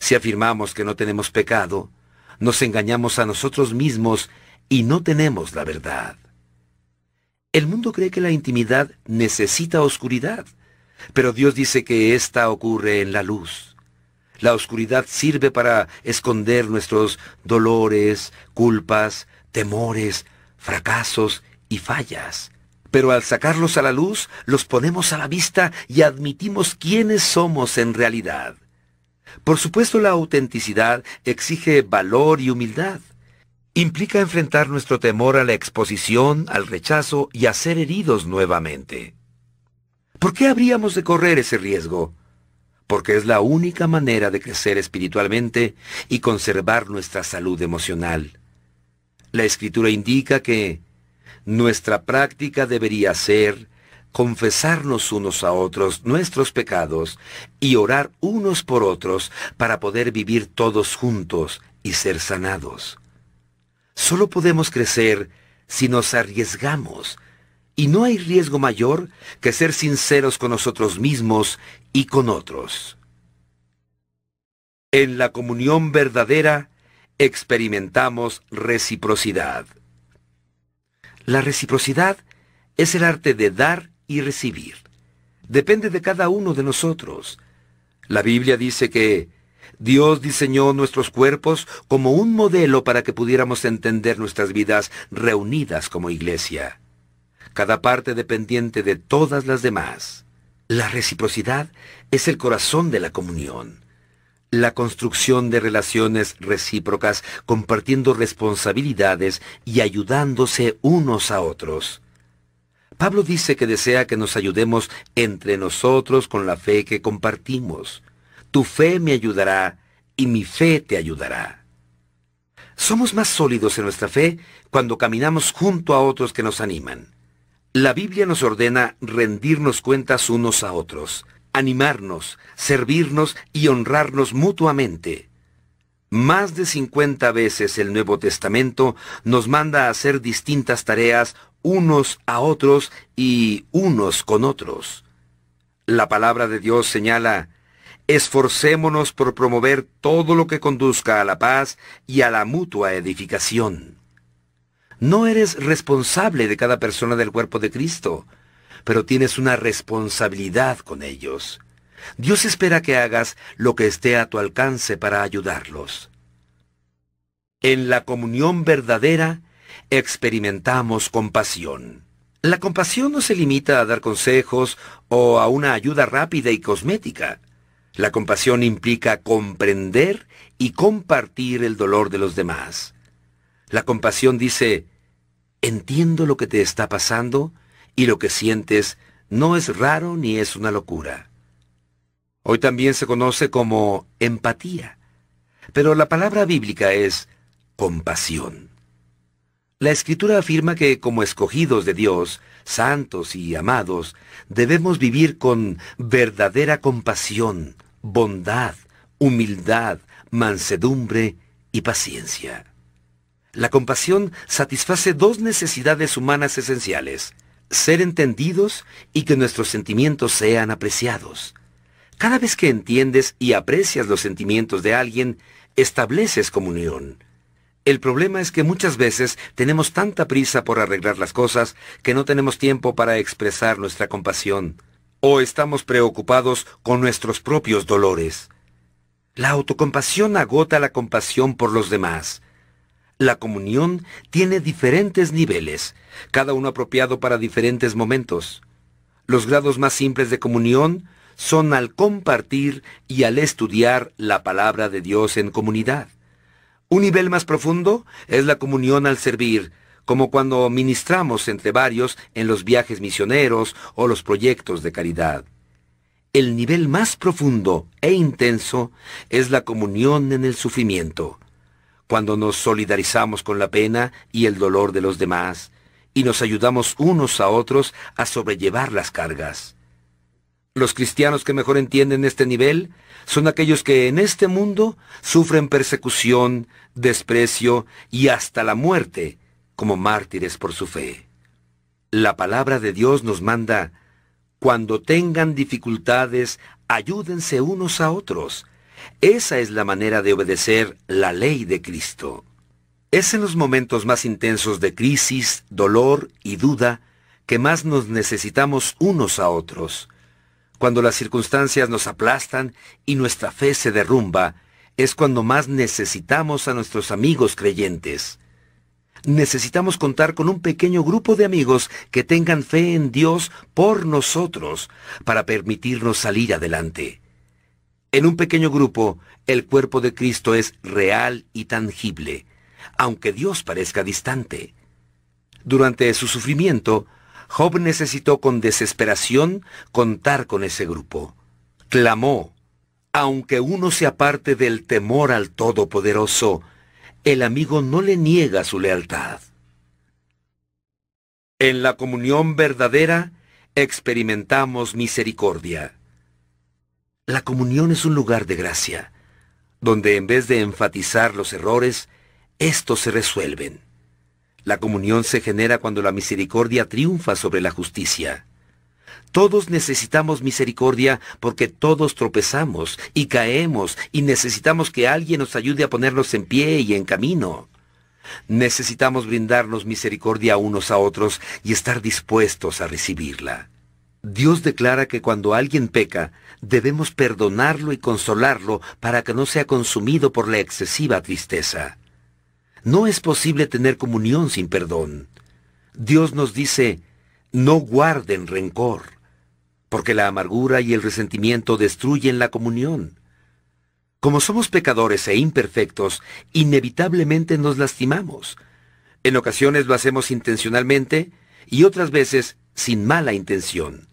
Si afirmamos que no tenemos pecado, nos engañamos a nosotros mismos y no tenemos la verdad. El mundo cree que la intimidad necesita oscuridad, pero Dios dice que ésta ocurre en la luz. La oscuridad sirve para esconder nuestros dolores, culpas, temores, fracasos y fallas. Pero al sacarlos a la luz, los ponemos a la vista y admitimos quiénes somos en realidad. Por supuesto, la autenticidad exige valor y humildad. Implica enfrentar nuestro temor a la exposición, al rechazo y a ser heridos nuevamente. ¿Por qué habríamos de correr ese riesgo? Porque es la única manera de crecer espiritualmente y conservar nuestra salud emocional. La escritura indica que nuestra práctica debería ser confesarnos unos a otros nuestros pecados y orar unos por otros para poder vivir todos juntos y ser sanados. Solo podemos crecer si nos arriesgamos, y no hay riesgo mayor que ser sinceros con nosotros mismos y con otros. En la comunión verdadera experimentamos reciprocidad. La reciprocidad es el arte de dar y recibir. Depende de cada uno de nosotros. La Biblia dice que Dios diseñó nuestros cuerpos como un modelo para que pudiéramos entender nuestras vidas reunidas como iglesia. Cada parte dependiente de todas las demás. La reciprocidad es el corazón de la comunión. La construcción de relaciones recíprocas compartiendo responsabilidades y ayudándose unos a otros. Pablo dice que desea que nos ayudemos entre nosotros con la fe que compartimos. Tu fe me ayudará y mi fe te ayudará. Somos más sólidos en nuestra fe cuando caminamos junto a otros que nos animan. La Biblia nos ordena rendirnos cuentas unos a otros, animarnos, servirnos y honrarnos mutuamente. Más de 50 veces el Nuevo Testamento nos manda a hacer distintas tareas unos a otros y unos con otros. La palabra de Dios señala, esforcémonos por promover todo lo que conduzca a la paz y a la mutua edificación. No eres responsable de cada persona del cuerpo de Cristo, pero tienes una responsabilidad con ellos. Dios espera que hagas lo que esté a tu alcance para ayudarlos. En la comunión verdadera experimentamos compasión. La compasión no se limita a dar consejos o a una ayuda rápida y cosmética. La compasión implica comprender y compartir el dolor de los demás. La compasión dice, entiendo lo que te está pasando y lo que sientes no es raro ni es una locura. Hoy también se conoce como empatía, pero la palabra bíblica es compasión. La Escritura afirma que como escogidos de Dios, santos y amados, debemos vivir con verdadera compasión, bondad, humildad, mansedumbre y paciencia. La compasión satisface dos necesidades humanas esenciales, ser entendidos y que nuestros sentimientos sean apreciados. Cada vez que entiendes y aprecias los sentimientos de alguien, estableces comunión. El problema es que muchas veces tenemos tanta prisa por arreglar las cosas que no tenemos tiempo para expresar nuestra compasión, o estamos preocupados con nuestros propios dolores. La autocompasión agota la compasión por los demás. La comunión tiene diferentes niveles, cada uno apropiado para diferentes momentos. Los grados más simples de comunión son al compartir y al estudiar la palabra de Dios en comunidad. Un nivel más profundo es la comunión al servir, como cuando ministramos entre varios en los viajes misioneros o los proyectos de caridad. El nivel más profundo e intenso es la comunión en el sufrimiento, cuando nos solidarizamos con la pena y el dolor de los demás, y nos ayudamos unos a otros a sobrellevar las cargas. Los cristianos que mejor entienden este nivel son aquellos que en este mundo sufren persecución, desprecio y hasta la muerte como mártires por su fe. La palabra de Dios nos manda, cuando tengan dificultades, ayúdense unos a otros. Esa es la manera de obedecer la ley de Cristo. Es en los momentos más intensos de crisis, dolor y duda que más nos necesitamos unos a otros. Cuando las circunstancias nos aplastan y nuestra fe se derrumba, es cuando más necesitamos a nuestros amigos creyentes. Necesitamos contar con un pequeño grupo de amigos que tengan fe en Dios por nosotros para permitirnos salir adelante. En un pequeño grupo, el cuerpo de Cristo es real y tangible, aunque Dios parezca distante. Durante su sufrimiento, Job necesitó con desesperación contar con ese grupo. Clamó, aunque uno se aparte del temor al Todopoderoso, el amigo no le niega su lealtad. En la comunión verdadera experimentamos misericordia. La comunión es un lugar de gracia, donde en vez de enfatizar los errores, estos se resuelven. La comunión se genera cuando la misericordia triunfa sobre la justicia. Todos necesitamos misericordia porque todos tropezamos y caemos y necesitamos que alguien nos ayude a ponernos en pie y en camino. Necesitamos brindarnos misericordia unos a otros y estar dispuestos a recibirla. Dios declara que cuando alguien peca, debemos perdonarlo y consolarlo para que no sea consumido por la excesiva tristeza. No es posible tener comunión sin perdón. Dios nos dice, no guarden rencor, porque la amargura y el resentimiento destruyen la comunión. Como somos pecadores e imperfectos, inevitablemente nos lastimamos. En ocasiones lo hacemos intencionalmente y otras veces sin mala intención.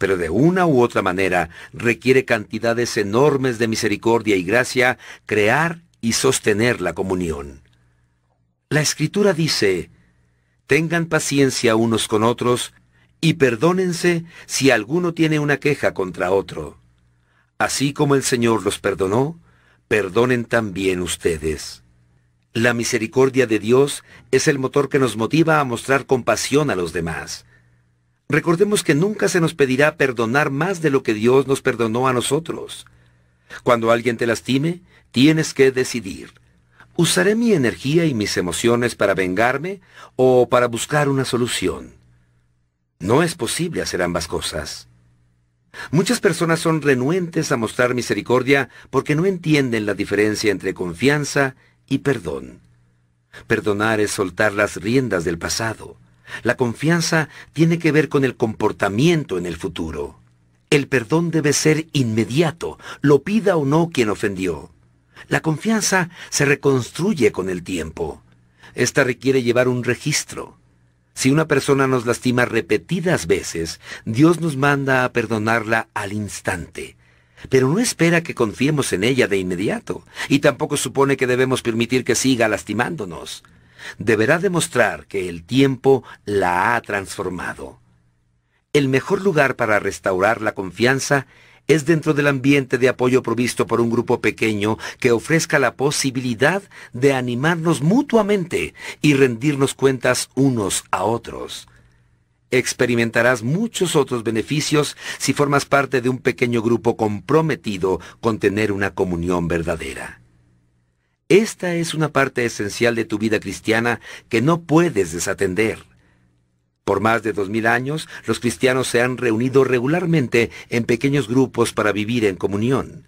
Pero de una u otra manera requiere cantidades enormes de misericordia y gracia crear y sostener la comunión. La escritura dice, tengan paciencia unos con otros y perdónense si alguno tiene una queja contra otro. Así como el Señor los perdonó, perdonen también ustedes. La misericordia de Dios es el motor que nos motiva a mostrar compasión a los demás. Recordemos que nunca se nos pedirá perdonar más de lo que Dios nos perdonó a nosotros. Cuando alguien te lastime, tienes que decidir. ¿Usaré mi energía y mis emociones para vengarme o para buscar una solución? No es posible hacer ambas cosas. Muchas personas son renuentes a mostrar misericordia porque no entienden la diferencia entre confianza y perdón. Perdonar es soltar las riendas del pasado. La confianza tiene que ver con el comportamiento en el futuro. El perdón debe ser inmediato, lo pida o no quien ofendió. La confianza se reconstruye con el tiempo. Esta requiere llevar un registro. Si una persona nos lastima repetidas veces, Dios nos manda a perdonarla al instante. Pero no espera que confiemos en ella de inmediato, y tampoco supone que debemos permitir que siga lastimándonos. Deberá demostrar que el tiempo la ha transformado. El mejor lugar para restaurar la confianza es dentro del ambiente de apoyo provisto por un grupo pequeño que ofrezca la posibilidad de animarnos mutuamente y rendirnos cuentas unos a otros. Experimentarás muchos otros beneficios si formas parte de un pequeño grupo comprometido con tener una comunión verdadera. Esta es una parte esencial de tu vida cristiana que no puedes desatender. Por más de dos mil años, los cristianos se han reunido regularmente en pequeños grupos para vivir en comunión.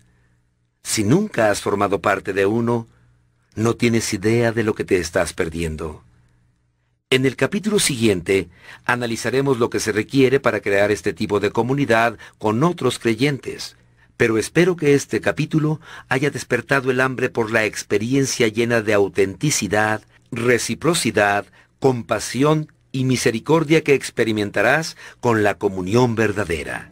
Si nunca has formado parte de uno, no tienes idea de lo que te estás perdiendo. En el capítulo siguiente analizaremos lo que se requiere para crear este tipo de comunidad con otros creyentes, pero espero que este capítulo haya despertado el hambre por la experiencia llena de autenticidad, reciprocidad, compasión y misericordia que experimentarás con la comunión verdadera.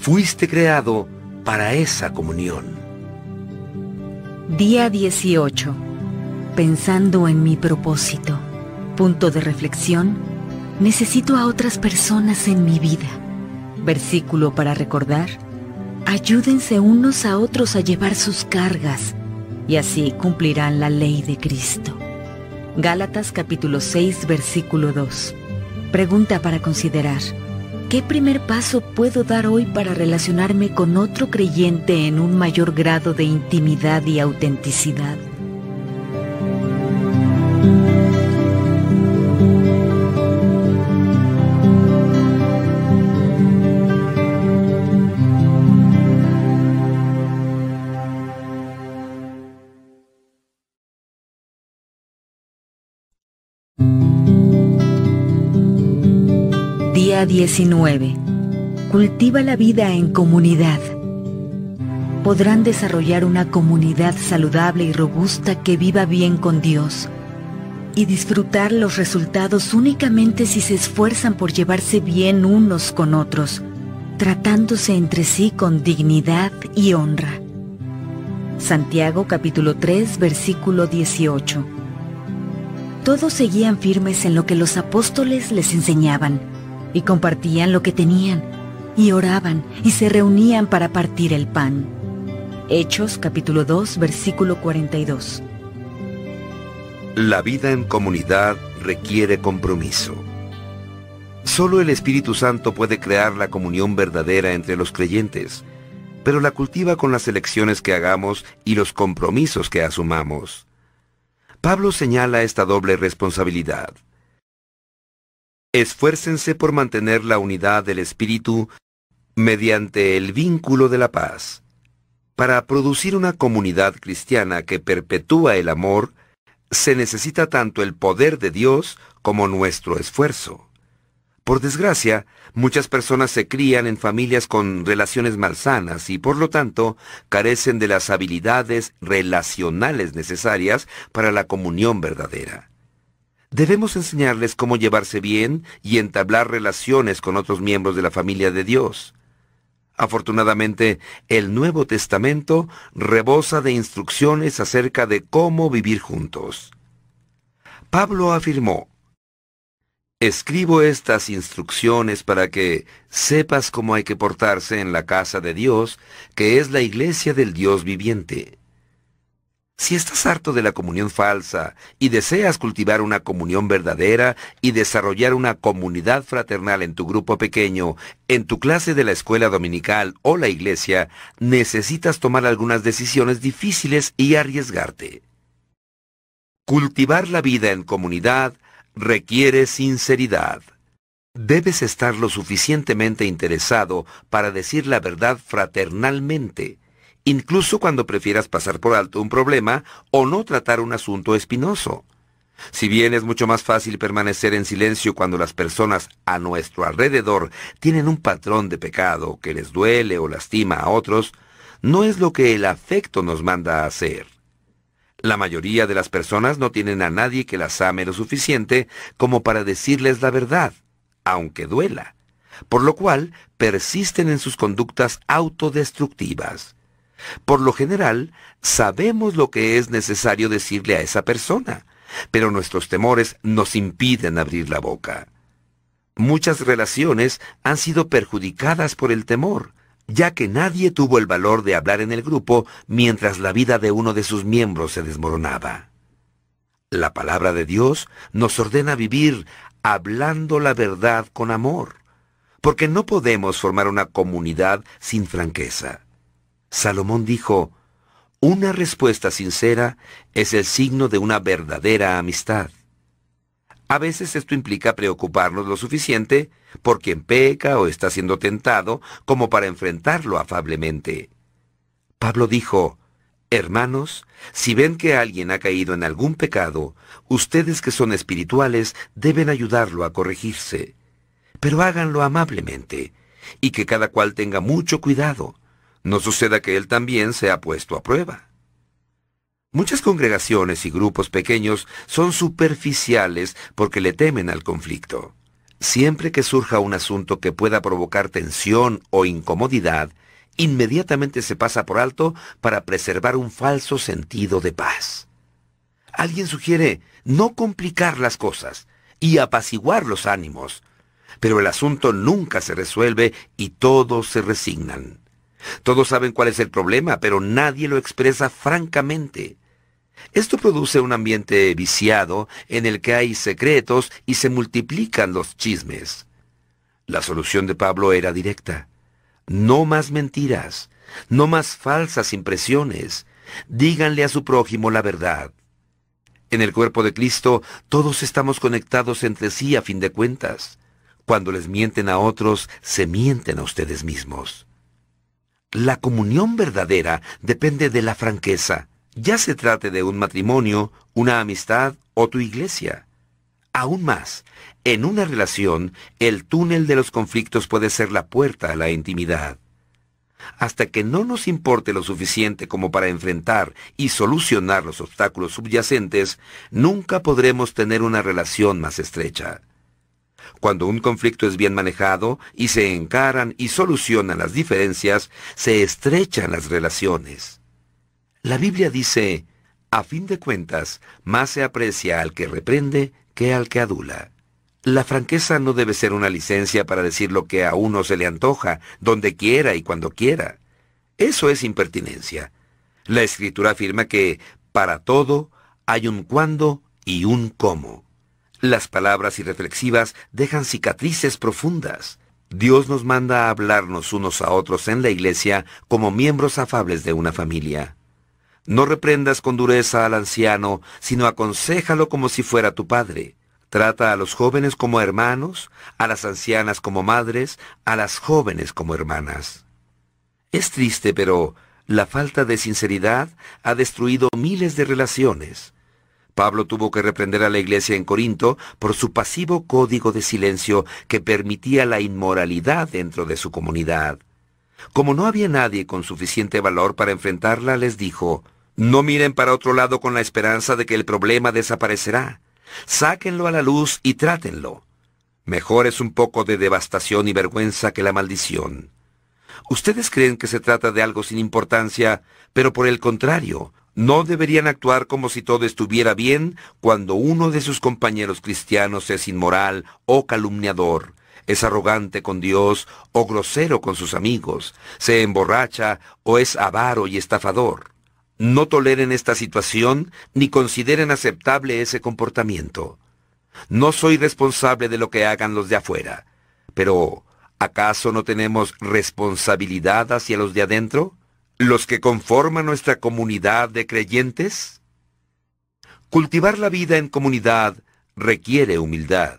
Fuiste creado para esa comunión. Día 18. Pensando en mi propósito. Punto de reflexión. Necesito a otras personas en mi vida. Versículo para recordar. Ayúdense unos a otros a llevar sus cargas y así cumplirán la ley de Cristo. Gálatas capítulo 6 versículo 2. Pregunta para considerar. ¿Qué primer paso puedo dar hoy para relacionarme con otro creyente en un mayor grado de intimidad y autenticidad? Día 19. Cultiva la vida en comunidad. Podrán desarrollar una comunidad saludable y robusta que viva bien con Dios y disfrutar los resultados únicamente si se esfuerzan por llevarse bien unos con otros, tratándose entre sí con dignidad y honra. Santiago capítulo 3 versículo 18. Todos seguían firmes en lo que los apóstoles les enseñaban y compartían lo que tenían, y oraban y se reunían para partir el pan. Hechos capítulo 2 versículo 42. La vida en comunidad requiere compromiso. Solo el Espíritu Santo puede crear la comunión verdadera entre los creyentes, pero la cultiva con las elecciones que hagamos y los compromisos que asumamos. Pablo señala esta doble responsabilidad. Esfuércense por mantener la unidad del espíritu mediante el vínculo de la paz. Para producir una comunidad cristiana que perpetúa el amor, se necesita tanto el poder de Dios como nuestro esfuerzo. Por desgracia, muchas personas se crían en familias con relaciones malsanas y por lo tanto carecen de las habilidades relacionales necesarias para la comunión verdadera. Debemos enseñarles cómo llevarse bien y entablar relaciones con otros miembros de la familia de Dios. Afortunadamente, el Nuevo Testamento rebosa de instrucciones acerca de cómo vivir juntos. Pablo afirmó, Escribo estas instrucciones para que sepas cómo hay que portarse en la casa de Dios, que es la iglesia del Dios viviente. Si estás harto de la comunión falsa y deseas cultivar una comunión verdadera y desarrollar una comunidad fraternal en tu grupo pequeño, en tu clase de la escuela dominical o la iglesia, necesitas tomar algunas decisiones difíciles y arriesgarte. Cultivar la vida en comunidad requiere sinceridad. Debes estar lo suficientemente interesado para decir la verdad fraternalmente incluso cuando prefieras pasar por alto un problema o no tratar un asunto espinoso. Si bien es mucho más fácil permanecer en silencio cuando las personas a nuestro alrededor tienen un patrón de pecado que les duele o lastima a otros, no es lo que el afecto nos manda a hacer. La mayoría de las personas no tienen a nadie que las ame lo suficiente como para decirles la verdad, aunque duela, por lo cual persisten en sus conductas autodestructivas. Por lo general, sabemos lo que es necesario decirle a esa persona, pero nuestros temores nos impiden abrir la boca. Muchas relaciones han sido perjudicadas por el temor, ya que nadie tuvo el valor de hablar en el grupo mientras la vida de uno de sus miembros se desmoronaba. La palabra de Dios nos ordena vivir hablando la verdad con amor, porque no podemos formar una comunidad sin franqueza. Salomón dijo, una respuesta sincera es el signo de una verdadera amistad. A veces esto implica preocuparnos lo suficiente por quien peca o está siendo tentado como para enfrentarlo afablemente. Pablo dijo, Hermanos, si ven que alguien ha caído en algún pecado, ustedes que son espirituales deben ayudarlo a corregirse. Pero háganlo amablemente, y que cada cual tenga mucho cuidado. No suceda que él también sea puesto a prueba. Muchas congregaciones y grupos pequeños son superficiales porque le temen al conflicto. Siempre que surja un asunto que pueda provocar tensión o incomodidad, inmediatamente se pasa por alto para preservar un falso sentido de paz. Alguien sugiere no complicar las cosas y apaciguar los ánimos, pero el asunto nunca se resuelve y todos se resignan. Todos saben cuál es el problema, pero nadie lo expresa francamente. Esto produce un ambiente viciado en el que hay secretos y se multiplican los chismes. La solución de Pablo era directa. No más mentiras, no más falsas impresiones. Díganle a su prójimo la verdad. En el cuerpo de Cristo todos estamos conectados entre sí a fin de cuentas. Cuando les mienten a otros, se mienten a ustedes mismos. La comunión verdadera depende de la franqueza ya se trate de un matrimonio, una amistad o tu iglesia. Aún más, en una relación, el túnel de los conflictos puede ser la puerta a la intimidad. Hasta que no nos importe lo suficiente como para enfrentar y solucionar los obstáculos subyacentes, nunca podremos tener una relación más estrecha. Cuando un conflicto es bien manejado y se encaran y solucionan las diferencias, se estrechan las relaciones. La Biblia dice, a fin de cuentas, más se aprecia al que reprende que al que adula. La franqueza no debe ser una licencia para decir lo que a uno se le antoja, donde quiera y cuando quiera. Eso es impertinencia. La escritura afirma que para todo hay un cuándo y un cómo. Las palabras irreflexivas dejan cicatrices profundas. Dios nos manda a hablarnos unos a otros en la iglesia como miembros afables de una familia. No reprendas con dureza al anciano, sino aconséjalo como si fuera tu padre. Trata a los jóvenes como hermanos, a las ancianas como madres, a las jóvenes como hermanas. Es triste, pero la falta de sinceridad ha destruido miles de relaciones. Pablo tuvo que reprender a la iglesia en Corinto por su pasivo código de silencio que permitía la inmoralidad dentro de su comunidad. Como no había nadie con suficiente valor para enfrentarla, les dijo, no miren para otro lado con la esperanza de que el problema desaparecerá. Sáquenlo a la luz y trátenlo. Mejor es un poco de devastación y vergüenza que la maldición. Ustedes creen que se trata de algo sin importancia, pero por el contrario, no deberían actuar como si todo estuviera bien cuando uno de sus compañeros cristianos es inmoral o calumniador, es arrogante con Dios o grosero con sus amigos, se emborracha o es avaro y estafador. No toleren esta situación ni consideren aceptable ese comportamiento. No soy responsable de lo que hagan los de afuera, pero ¿acaso no tenemos responsabilidad hacia los de adentro? ¿Los que conforman nuestra comunidad de creyentes? Cultivar la vida en comunidad requiere humildad.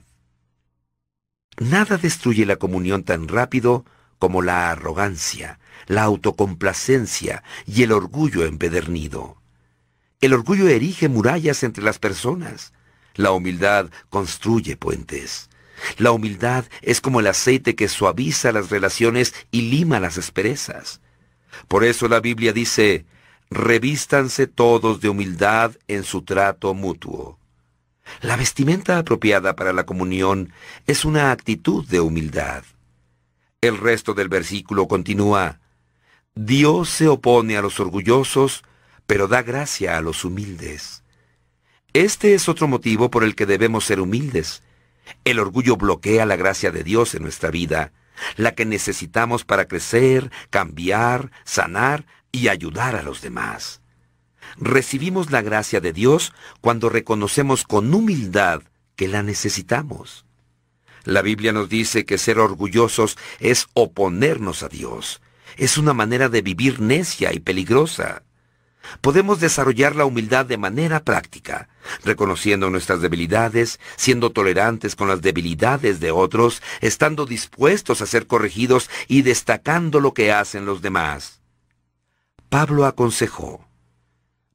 Nada destruye la comunión tan rápido como la arrogancia, la autocomplacencia y el orgullo empedernido. El orgullo erige murallas entre las personas. La humildad construye puentes. La humildad es como el aceite que suaviza las relaciones y lima las asperezas. Por eso la Biblia dice, revístanse todos de humildad en su trato mutuo. La vestimenta apropiada para la comunión es una actitud de humildad. El resto del versículo continúa, Dios se opone a los orgullosos, pero da gracia a los humildes. Este es otro motivo por el que debemos ser humildes. El orgullo bloquea la gracia de Dios en nuestra vida, la que necesitamos para crecer, cambiar, sanar y ayudar a los demás. Recibimos la gracia de Dios cuando reconocemos con humildad que la necesitamos. La Biblia nos dice que ser orgullosos es oponernos a Dios. Es una manera de vivir necia y peligrosa. Podemos desarrollar la humildad de manera práctica, reconociendo nuestras debilidades, siendo tolerantes con las debilidades de otros, estando dispuestos a ser corregidos y destacando lo que hacen los demás. Pablo aconsejó,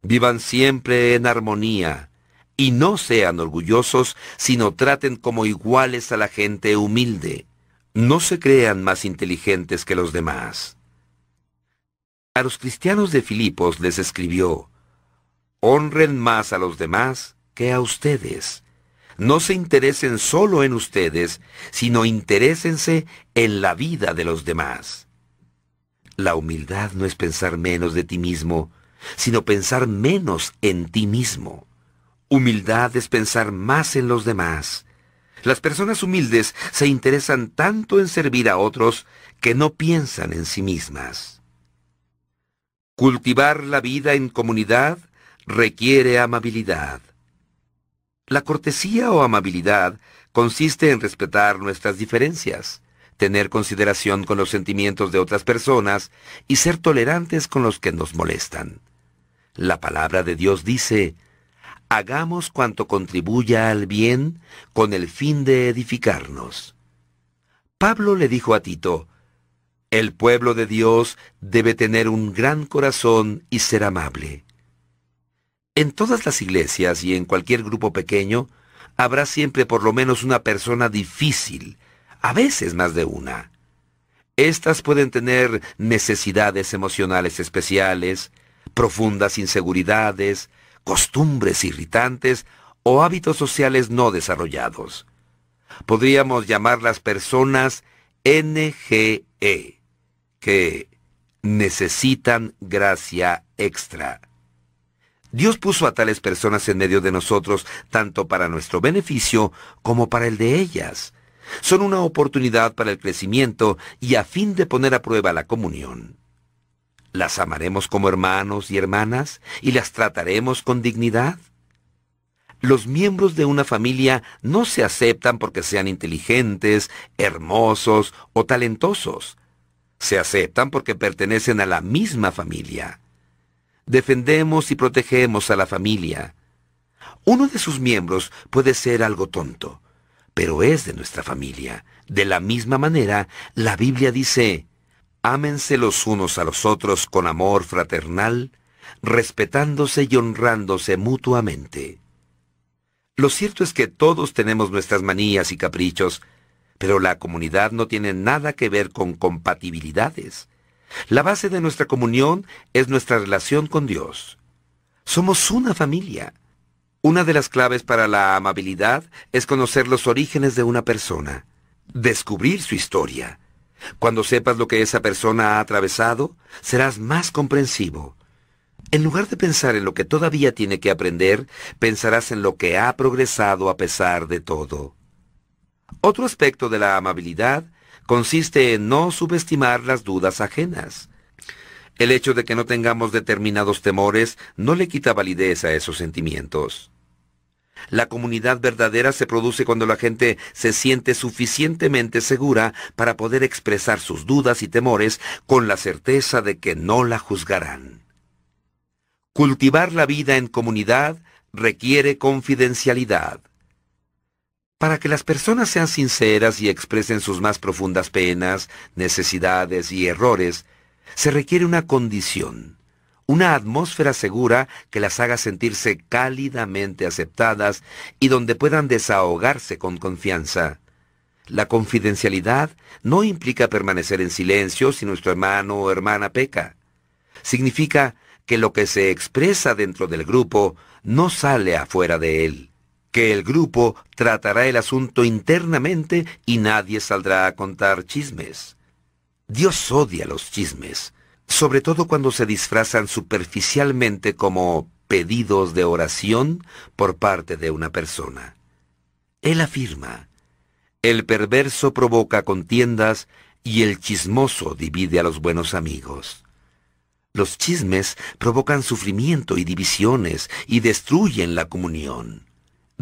vivan siempre en armonía, y no sean orgullosos, sino traten como iguales a la gente humilde. No se crean más inteligentes que los demás. A los cristianos de Filipos les escribió, honren más a los demás que a ustedes. No se interesen solo en ustedes, sino interésense en la vida de los demás. La humildad no es pensar menos de ti mismo, sino pensar menos en ti mismo. Humildad es pensar más en los demás. Las personas humildes se interesan tanto en servir a otros que no piensan en sí mismas. Cultivar la vida en comunidad requiere amabilidad. La cortesía o amabilidad consiste en respetar nuestras diferencias, tener consideración con los sentimientos de otras personas y ser tolerantes con los que nos molestan. La palabra de Dios dice, hagamos cuanto contribuya al bien con el fin de edificarnos. Pablo le dijo a Tito, el pueblo de Dios debe tener un gran corazón y ser amable. En todas las iglesias y en cualquier grupo pequeño, habrá siempre por lo menos una persona difícil, a veces más de una. Estas pueden tener necesidades emocionales especiales, profundas inseguridades, costumbres irritantes o hábitos sociales no desarrollados. Podríamos llamarlas personas NGE que necesitan gracia extra. Dios puso a tales personas en medio de nosotros tanto para nuestro beneficio como para el de ellas. Son una oportunidad para el crecimiento y a fin de poner a prueba la comunión. ¿Las amaremos como hermanos y hermanas y las trataremos con dignidad? Los miembros de una familia no se aceptan porque sean inteligentes, hermosos o talentosos. Se aceptan porque pertenecen a la misma familia. Defendemos y protegemos a la familia. Uno de sus miembros puede ser algo tonto, pero es de nuestra familia. De la misma manera, la Biblia dice, ámense los unos a los otros con amor fraternal, respetándose y honrándose mutuamente. Lo cierto es que todos tenemos nuestras manías y caprichos, pero la comunidad no tiene nada que ver con compatibilidades. La base de nuestra comunión es nuestra relación con Dios. Somos una familia. Una de las claves para la amabilidad es conocer los orígenes de una persona, descubrir su historia. Cuando sepas lo que esa persona ha atravesado, serás más comprensivo. En lugar de pensar en lo que todavía tiene que aprender, pensarás en lo que ha progresado a pesar de todo. Otro aspecto de la amabilidad consiste en no subestimar las dudas ajenas. El hecho de que no tengamos determinados temores no le quita validez a esos sentimientos. La comunidad verdadera se produce cuando la gente se siente suficientemente segura para poder expresar sus dudas y temores con la certeza de que no la juzgarán. Cultivar la vida en comunidad requiere confidencialidad. Para que las personas sean sinceras y expresen sus más profundas penas, necesidades y errores, se requiere una condición, una atmósfera segura que las haga sentirse cálidamente aceptadas y donde puedan desahogarse con confianza. La confidencialidad no implica permanecer en silencio si nuestro hermano o hermana peca. Significa que lo que se expresa dentro del grupo no sale afuera de él que el grupo tratará el asunto internamente y nadie saldrá a contar chismes. Dios odia los chismes, sobre todo cuando se disfrazan superficialmente como pedidos de oración por parte de una persona. Él afirma, el perverso provoca contiendas y el chismoso divide a los buenos amigos. Los chismes provocan sufrimiento y divisiones y destruyen la comunión.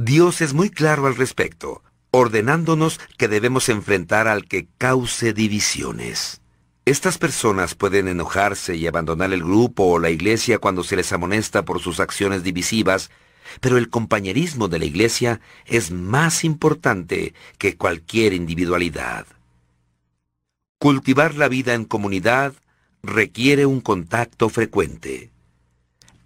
Dios es muy claro al respecto, ordenándonos que debemos enfrentar al que cause divisiones. Estas personas pueden enojarse y abandonar el grupo o la iglesia cuando se les amonesta por sus acciones divisivas, pero el compañerismo de la iglesia es más importante que cualquier individualidad. Cultivar la vida en comunidad requiere un contacto frecuente.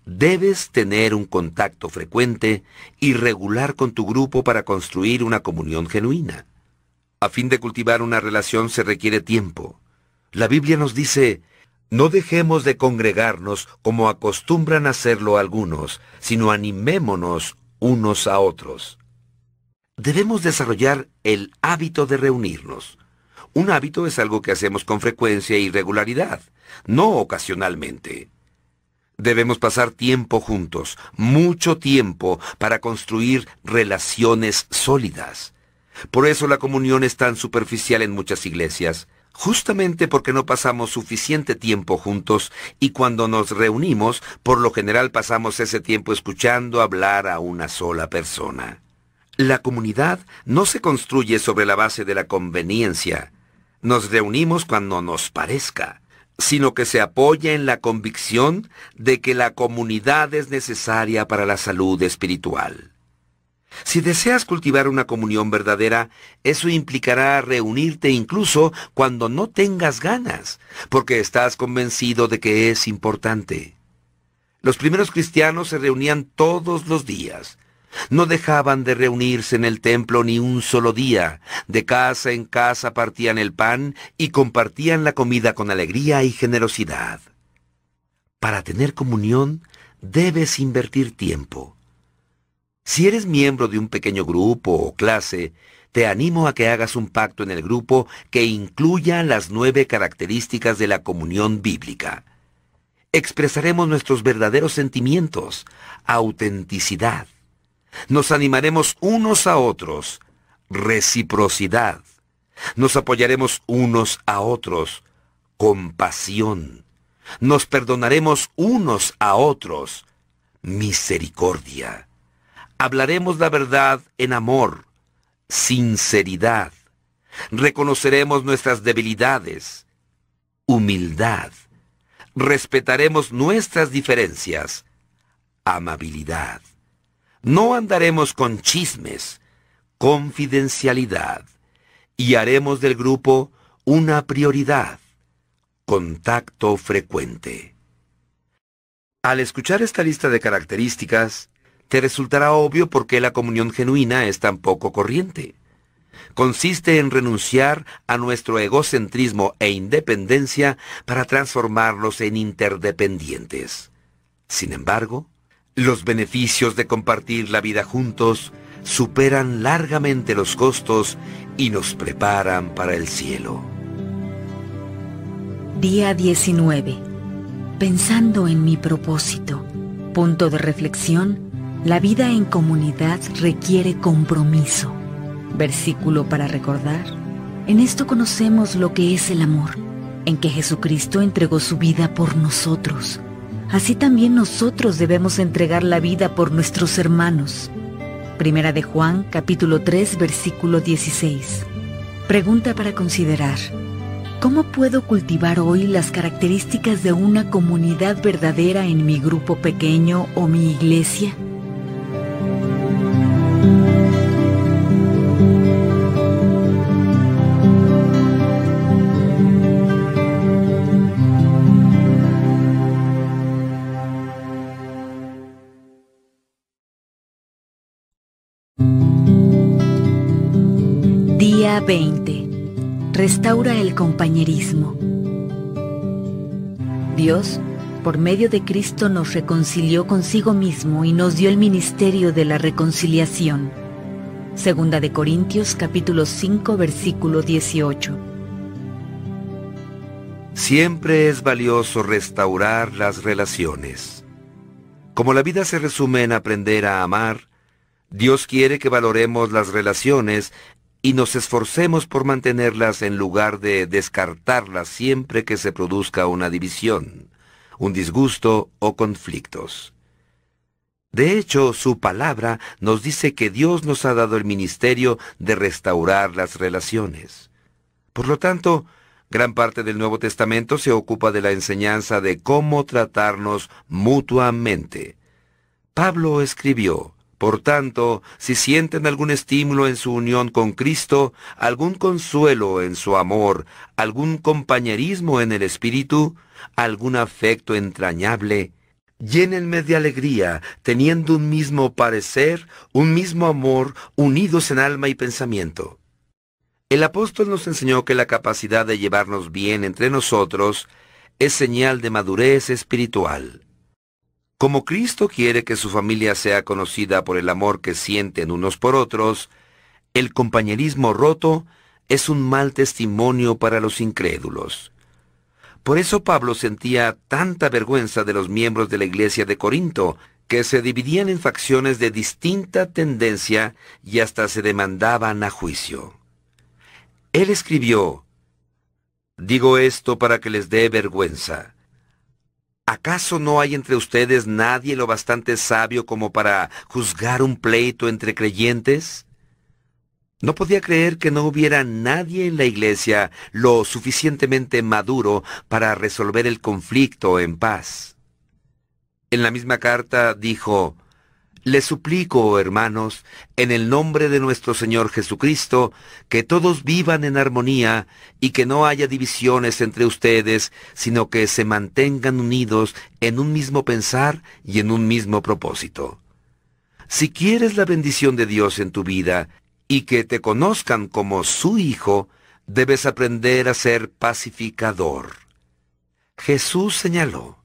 Debes tener un contacto frecuente y regular con tu grupo para construir una comunión genuina. A fin de cultivar una relación se requiere tiempo. La Biblia nos dice, no dejemos de congregarnos como acostumbran hacerlo algunos, sino animémonos unos a otros. Debemos desarrollar el hábito de reunirnos. Un hábito es algo que hacemos con frecuencia y regularidad, no ocasionalmente. Debemos pasar tiempo juntos, mucho tiempo, para construir relaciones sólidas. Por eso la comunión es tan superficial en muchas iglesias justamente porque no pasamos suficiente tiempo juntos y cuando nos reunimos, por lo general pasamos ese tiempo escuchando hablar a una sola persona. La comunidad no se construye sobre la base de la conveniencia. Nos reunimos cuando nos parezca, sino que se apoya en la convicción de que la comunidad es necesaria para la salud espiritual. Si deseas cultivar una comunión verdadera, eso implicará reunirte incluso cuando no tengas ganas, porque estás convencido de que es importante. Los primeros cristianos se reunían todos los días. No dejaban de reunirse en el templo ni un solo día. De casa en casa partían el pan y compartían la comida con alegría y generosidad. Para tener comunión debes invertir tiempo. Si eres miembro de un pequeño grupo o clase, te animo a que hagas un pacto en el grupo que incluya las nueve características de la comunión bíblica. Expresaremos nuestros verdaderos sentimientos, autenticidad. Nos animaremos unos a otros, reciprocidad. Nos apoyaremos unos a otros, compasión. Nos perdonaremos unos a otros, misericordia Hablaremos la verdad en amor, sinceridad. Reconoceremos nuestras debilidades, humildad. Respetaremos nuestras diferencias, amabilidad. No andaremos con chismes, confidencialidad. Y haremos del grupo una prioridad, contacto frecuente. Al escuchar esta lista de características, te resultará obvio por qué la comunión genuina es tan poco corriente. Consiste en renunciar a nuestro egocentrismo e independencia para transformarlos en interdependientes. Sin embargo, los beneficios de compartir la vida juntos superan largamente los costos y nos preparan para el cielo. Día 19. Pensando en mi propósito. Punto de reflexión la vida en comunidad requiere compromiso. Versículo para recordar. En esto conocemos lo que es el amor, en que Jesucristo entregó su vida por nosotros. Así también nosotros debemos entregar la vida por nuestros hermanos. Primera de Juan, capítulo 3, versículo 16. Pregunta para considerar. ¿Cómo puedo cultivar hoy las características de una comunidad verdadera en mi grupo pequeño o mi iglesia? Día 20. Restaura el compañerismo. Dios, por medio de Cristo, nos reconcilió consigo mismo y nos dio el ministerio de la reconciliación. Segunda de Corintios capítulo 5 versículo 18. Siempre es valioso restaurar las relaciones. Como la vida se resume en aprender a amar, Dios quiere que valoremos las relaciones y nos esforcemos por mantenerlas en lugar de descartarlas siempre que se produzca una división, un disgusto o conflictos. De hecho, su palabra nos dice que Dios nos ha dado el ministerio de restaurar las relaciones. Por lo tanto, gran parte del Nuevo Testamento se ocupa de la enseñanza de cómo tratarnos mutuamente. Pablo escribió, por tanto, si sienten algún estímulo en su unión con Cristo, algún consuelo en su amor, algún compañerismo en el Espíritu, algún afecto entrañable, llénenme de alegría, teniendo un mismo parecer, un mismo amor, unidos en alma y pensamiento. El apóstol nos enseñó que la capacidad de llevarnos bien entre nosotros es señal de madurez espiritual. Como Cristo quiere que su familia sea conocida por el amor que sienten unos por otros, el compañerismo roto es un mal testimonio para los incrédulos. Por eso Pablo sentía tanta vergüenza de los miembros de la iglesia de Corinto, que se dividían en facciones de distinta tendencia y hasta se demandaban a juicio. Él escribió, Digo esto para que les dé vergüenza ¿Acaso no hay entre ustedes nadie lo bastante sabio como para juzgar un pleito entre creyentes? No podía creer que no hubiera nadie en la iglesia lo suficientemente maduro para resolver el conflicto en paz. En la misma carta dijo, les suplico, hermanos, en el nombre de nuestro Señor Jesucristo, que todos vivan en armonía y que no haya divisiones entre ustedes, sino que se mantengan unidos en un mismo pensar y en un mismo propósito. Si quieres la bendición de Dios en tu vida y que te conozcan como su Hijo, debes aprender a ser pacificador. Jesús señaló,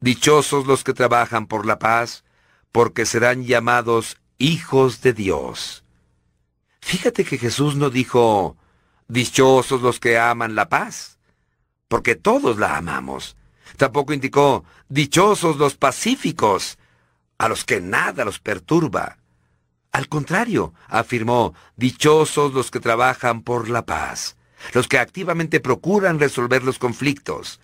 Dichosos los que trabajan por la paz, porque serán llamados hijos de Dios. Fíjate que Jesús no dijo, dichosos los que aman la paz, porque todos la amamos. Tampoco indicó, dichosos los pacíficos, a los que nada los perturba. Al contrario, afirmó, dichosos los que trabajan por la paz, los que activamente procuran resolver los conflictos,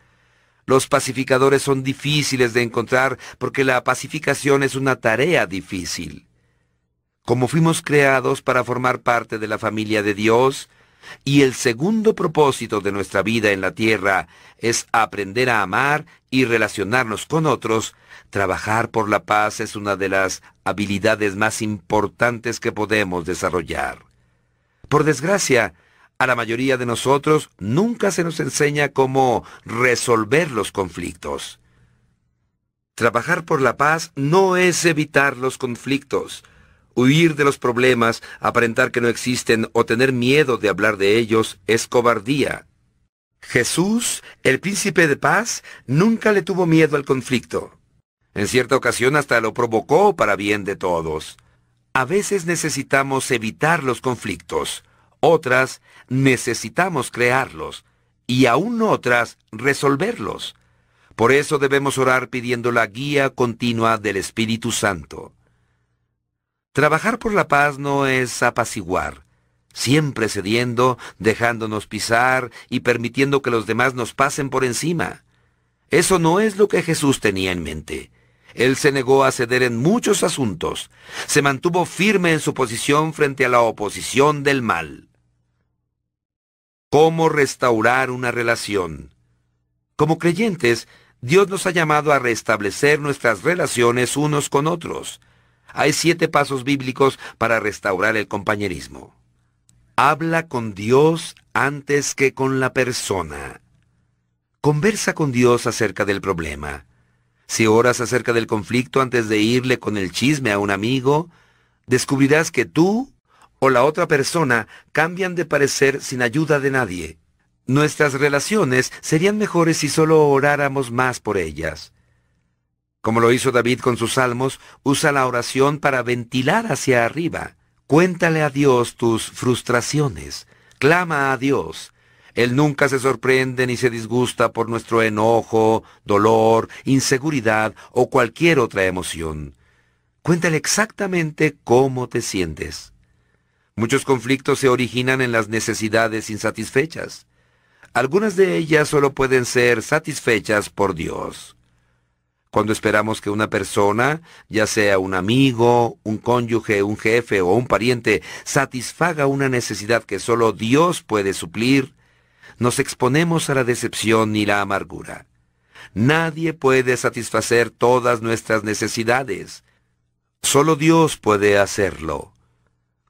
los pacificadores son difíciles de encontrar porque la pacificación es una tarea difícil. Como fuimos creados para formar parte de la familia de Dios, y el segundo propósito de nuestra vida en la tierra es aprender a amar y relacionarnos con otros, trabajar por la paz es una de las habilidades más importantes que podemos desarrollar. Por desgracia, a la mayoría de nosotros nunca se nos enseña cómo resolver los conflictos. Trabajar por la paz no es evitar los conflictos. Huir de los problemas, aparentar que no existen o tener miedo de hablar de ellos es cobardía. Jesús, el príncipe de paz, nunca le tuvo miedo al conflicto. En cierta ocasión hasta lo provocó para bien de todos. A veces necesitamos evitar los conflictos. Otras necesitamos crearlos y aún otras resolverlos. Por eso debemos orar pidiendo la guía continua del Espíritu Santo. Trabajar por la paz no es apaciguar, siempre cediendo, dejándonos pisar y permitiendo que los demás nos pasen por encima. Eso no es lo que Jesús tenía en mente. Él se negó a ceder en muchos asuntos, se mantuvo firme en su posición frente a la oposición del mal. ¿Cómo restaurar una relación? Como creyentes, Dios nos ha llamado a restablecer nuestras relaciones unos con otros. Hay siete pasos bíblicos para restaurar el compañerismo. Habla con Dios antes que con la persona. Conversa con Dios acerca del problema. Si oras acerca del conflicto antes de irle con el chisme a un amigo, descubrirás que tú o la otra persona cambian de parecer sin ayuda de nadie. Nuestras relaciones serían mejores si solo oráramos más por ellas. Como lo hizo David con sus salmos, usa la oración para ventilar hacia arriba. Cuéntale a Dios tus frustraciones. Clama a Dios. Él nunca se sorprende ni se disgusta por nuestro enojo, dolor, inseguridad o cualquier otra emoción. Cuéntale exactamente cómo te sientes. Muchos conflictos se originan en las necesidades insatisfechas. Algunas de ellas solo pueden ser satisfechas por Dios. Cuando esperamos que una persona, ya sea un amigo, un cónyuge, un jefe o un pariente, satisfaga una necesidad que solo Dios puede suplir, nos exponemos a la decepción y la amargura. Nadie puede satisfacer todas nuestras necesidades. Solo Dios puede hacerlo.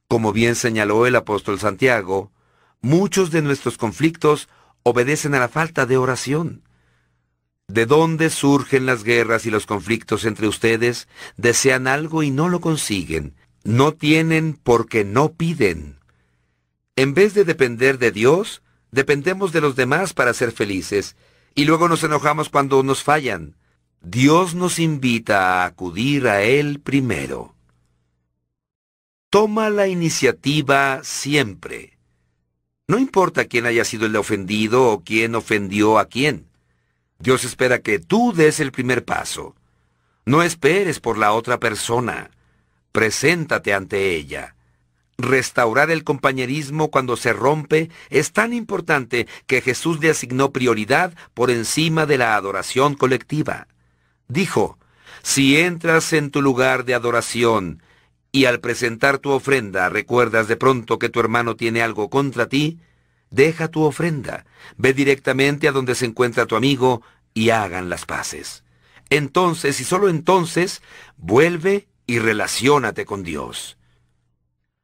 Como bien señaló el apóstol Santiago, muchos de nuestros conflictos obedecen a la falta de oración. ¿De dónde surgen las guerras y los conflictos entre ustedes? Desean algo y no lo consiguen. No tienen porque no piden. En vez de depender de Dios, dependemos de los demás para ser felices, y luego nos enojamos cuando nos fallan. Dios nos invita a acudir a Él primero. Toma la iniciativa siempre. No importa quién haya sido el ofendido o quién ofendió a quién. Dios espera que tú des el primer paso. No esperes por la otra persona. Preséntate ante ella. Restaurar el compañerismo cuando se rompe es tan importante que Jesús le asignó prioridad por encima de la adoración colectiva. Dijo, si entras en tu lugar de adoración y al presentar tu ofrenda recuerdas de pronto que tu hermano tiene algo contra ti, Deja tu ofrenda, ve directamente a donde se encuentra tu amigo y hagan las paces. Entonces, y solo entonces, vuelve y relaciónate con Dios.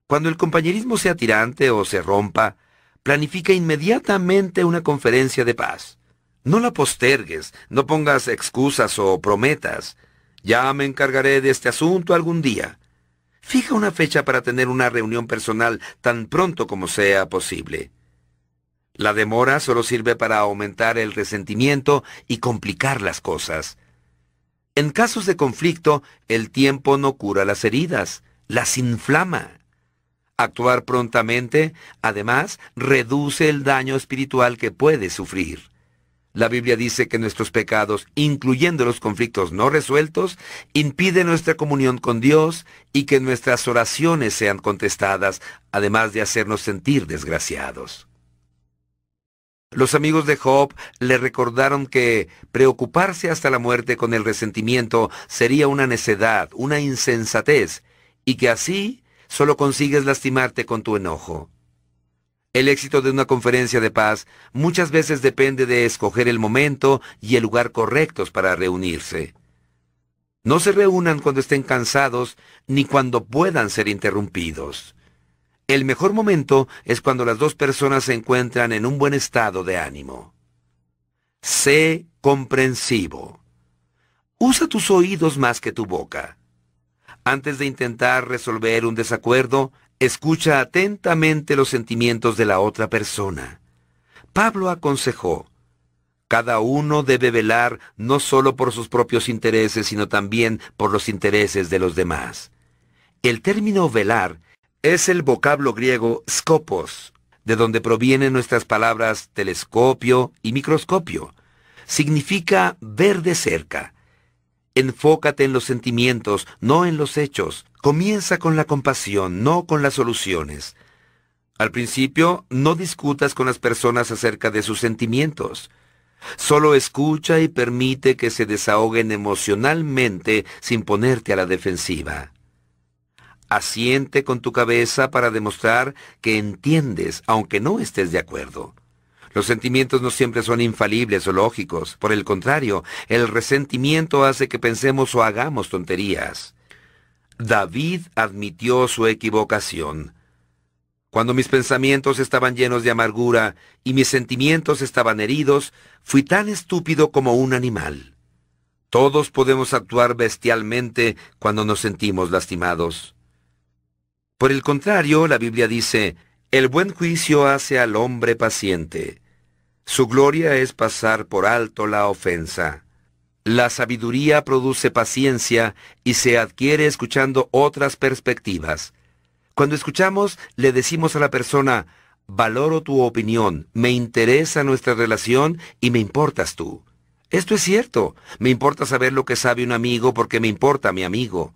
Cuando el compañerismo sea tirante o se rompa, planifica inmediatamente una conferencia de paz. No la postergues, no pongas excusas o prometas. Ya me encargaré de este asunto algún día. Fija una fecha para tener una reunión personal tan pronto como sea posible. La demora solo sirve para aumentar el resentimiento y complicar las cosas. En casos de conflicto, el tiempo no cura las heridas, las inflama. Actuar prontamente, además, reduce el daño espiritual que puede sufrir. La Biblia dice que nuestros pecados, incluyendo los conflictos no resueltos, impiden nuestra comunión con Dios y que nuestras oraciones sean contestadas, además de hacernos sentir desgraciados. Los amigos de Job le recordaron que preocuparse hasta la muerte con el resentimiento sería una necedad, una insensatez, y que así solo consigues lastimarte con tu enojo. El éxito de una conferencia de paz muchas veces depende de escoger el momento y el lugar correctos para reunirse. No se reúnan cuando estén cansados ni cuando puedan ser interrumpidos. El mejor momento es cuando las dos personas se encuentran en un buen estado de ánimo. Sé comprensivo. Usa tus oídos más que tu boca. Antes de intentar resolver un desacuerdo, escucha atentamente los sentimientos de la otra persona. Pablo aconsejó, cada uno debe velar no solo por sus propios intereses, sino también por los intereses de los demás. El término velar es el vocablo griego scopos, de donde provienen nuestras palabras telescopio y microscopio. Significa ver de cerca. Enfócate en los sentimientos, no en los hechos. Comienza con la compasión, no con las soluciones. Al principio, no discutas con las personas acerca de sus sentimientos. Solo escucha y permite que se desahoguen emocionalmente sin ponerte a la defensiva. Asiente con tu cabeza para demostrar que entiendes, aunque no estés de acuerdo. Los sentimientos no siempre son infalibles o lógicos. Por el contrario, el resentimiento hace que pensemos o hagamos tonterías. David admitió su equivocación. Cuando mis pensamientos estaban llenos de amargura y mis sentimientos estaban heridos, fui tan estúpido como un animal. Todos podemos actuar bestialmente cuando nos sentimos lastimados. Por el contrario, la Biblia dice, el buen juicio hace al hombre paciente. Su gloria es pasar por alto la ofensa. La sabiduría produce paciencia y se adquiere escuchando otras perspectivas. Cuando escuchamos, le decimos a la persona, valoro tu opinión, me interesa nuestra relación y me importas tú. Esto es cierto, me importa saber lo que sabe un amigo porque me importa mi amigo.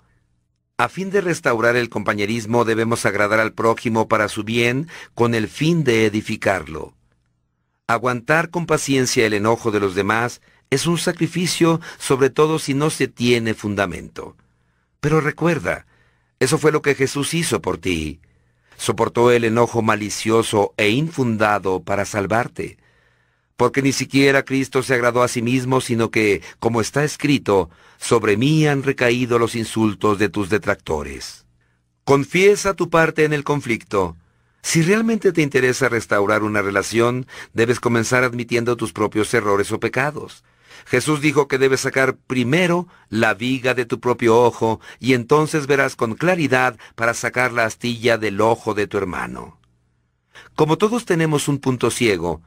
A fin de restaurar el compañerismo debemos agradar al prójimo para su bien con el fin de edificarlo. Aguantar con paciencia el enojo de los demás es un sacrificio sobre todo si no se tiene fundamento. Pero recuerda, eso fue lo que Jesús hizo por ti. Soportó el enojo malicioso e infundado para salvarte. Porque ni siquiera Cristo se agradó a sí mismo, sino que, como está escrito, sobre mí han recaído los insultos de tus detractores. Confiesa tu parte en el conflicto. Si realmente te interesa restaurar una relación, debes comenzar admitiendo tus propios errores o pecados. Jesús dijo que debes sacar primero la viga de tu propio ojo y entonces verás con claridad para sacar la astilla del ojo de tu hermano. Como todos tenemos un punto ciego,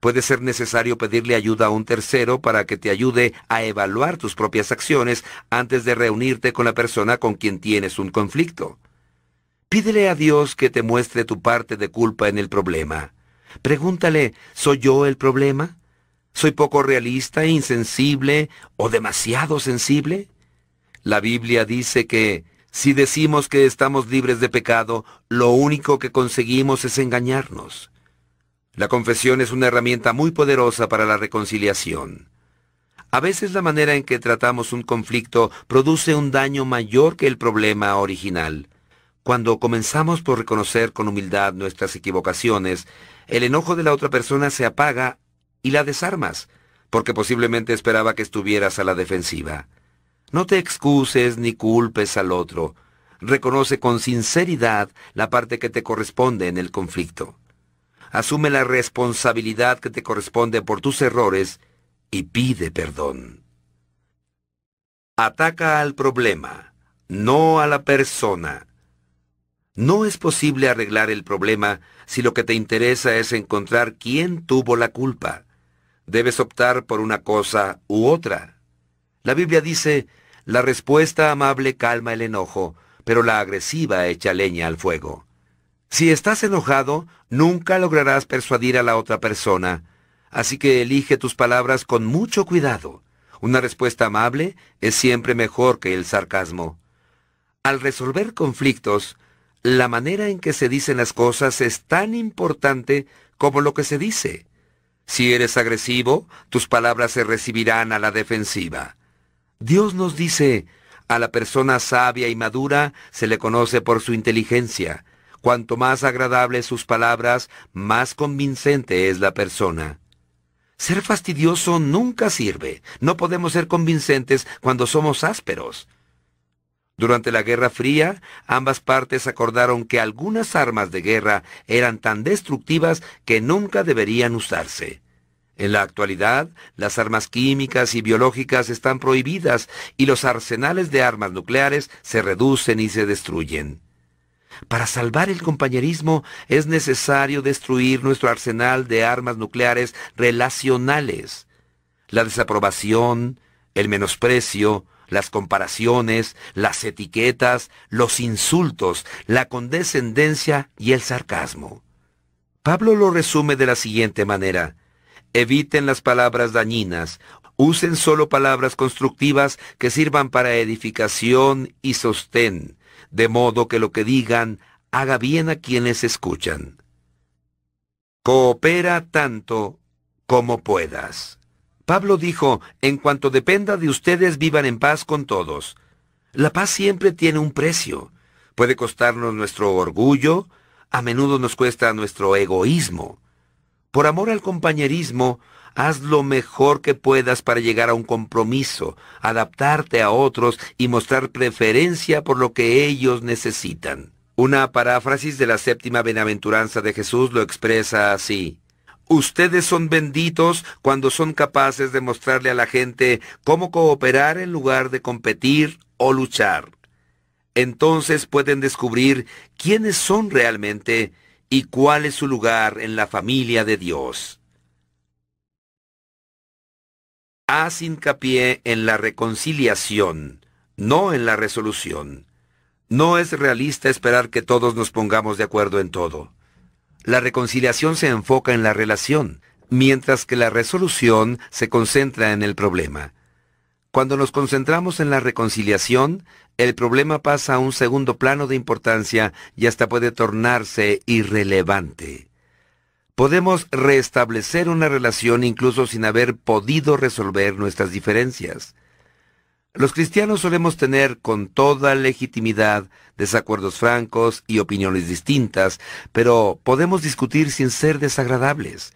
puede ser necesario pedirle ayuda a un tercero para que te ayude a evaluar tus propias acciones antes de reunirte con la persona con quien tienes un conflicto. Pídele a Dios que te muestre tu parte de culpa en el problema. Pregúntale, ¿soy yo el problema? ¿Soy poco realista, insensible o demasiado sensible? La Biblia dice que si decimos que estamos libres de pecado, lo único que conseguimos es engañarnos. La confesión es una herramienta muy poderosa para la reconciliación. A veces la manera en que tratamos un conflicto produce un daño mayor que el problema original. Cuando comenzamos por reconocer con humildad nuestras equivocaciones, el enojo de la otra persona se apaga y la desarmas, porque posiblemente esperaba que estuvieras a la defensiva. No te excuses ni culpes al otro. Reconoce con sinceridad la parte que te corresponde en el conflicto. Asume la responsabilidad que te corresponde por tus errores y pide perdón. Ataca al problema, no a la persona. No es posible arreglar el problema si lo que te interesa es encontrar quién tuvo la culpa. Debes optar por una cosa u otra. La Biblia dice, la respuesta amable calma el enojo, pero la agresiva echa leña al fuego. Si estás enojado, nunca lograrás persuadir a la otra persona, así que elige tus palabras con mucho cuidado. Una respuesta amable es siempre mejor que el sarcasmo. Al resolver conflictos, la manera en que se dicen las cosas es tan importante como lo que se dice. Si eres agresivo, tus palabras se recibirán a la defensiva. Dios nos dice, a la persona sabia y madura se le conoce por su inteligencia. Cuanto más agradables sus palabras, más convincente es la persona. Ser fastidioso nunca sirve. No podemos ser convincentes cuando somos ásperos. Durante la Guerra Fría, ambas partes acordaron que algunas armas de guerra eran tan destructivas que nunca deberían usarse. En la actualidad, las armas químicas y biológicas están prohibidas y los arsenales de armas nucleares se reducen y se destruyen. Para salvar el compañerismo es necesario destruir nuestro arsenal de armas nucleares relacionales. La desaprobación, el menosprecio, las comparaciones, las etiquetas, los insultos, la condescendencia y el sarcasmo. Pablo lo resume de la siguiente manera. Eviten las palabras dañinas, usen solo palabras constructivas que sirvan para edificación y sostén, de modo que lo que digan haga bien a quienes escuchan. Coopera tanto como puedas. Pablo dijo, en cuanto dependa de ustedes, vivan en paz con todos. La paz siempre tiene un precio. Puede costarnos nuestro orgullo, a menudo nos cuesta nuestro egoísmo. Por amor al compañerismo, haz lo mejor que puedas para llegar a un compromiso, adaptarte a otros y mostrar preferencia por lo que ellos necesitan. Una paráfrasis de la séptima benaventuranza de Jesús lo expresa así. Ustedes son benditos cuando son capaces de mostrarle a la gente cómo cooperar en lugar de competir o luchar. Entonces pueden descubrir quiénes son realmente y cuál es su lugar en la familia de Dios. Haz hincapié en la reconciliación, no en la resolución. No es realista esperar que todos nos pongamos de acuerdo en todo. La reconciliación se enfoca en la relación, mientras que la resolución se concentra en el problema. Cuando nos concentramos en la reconciliación, el problema pasa a un segundo plano de importancia y hasta puede tornarse irrelevante. Podemos restablecer una relación incluso sin haber podido resolver nuestras diferencias. Los cristianos solemos tener con toda legitimidad desacuerdos francos y opiniones distintas, pero podemos discutir sin ser desagradables.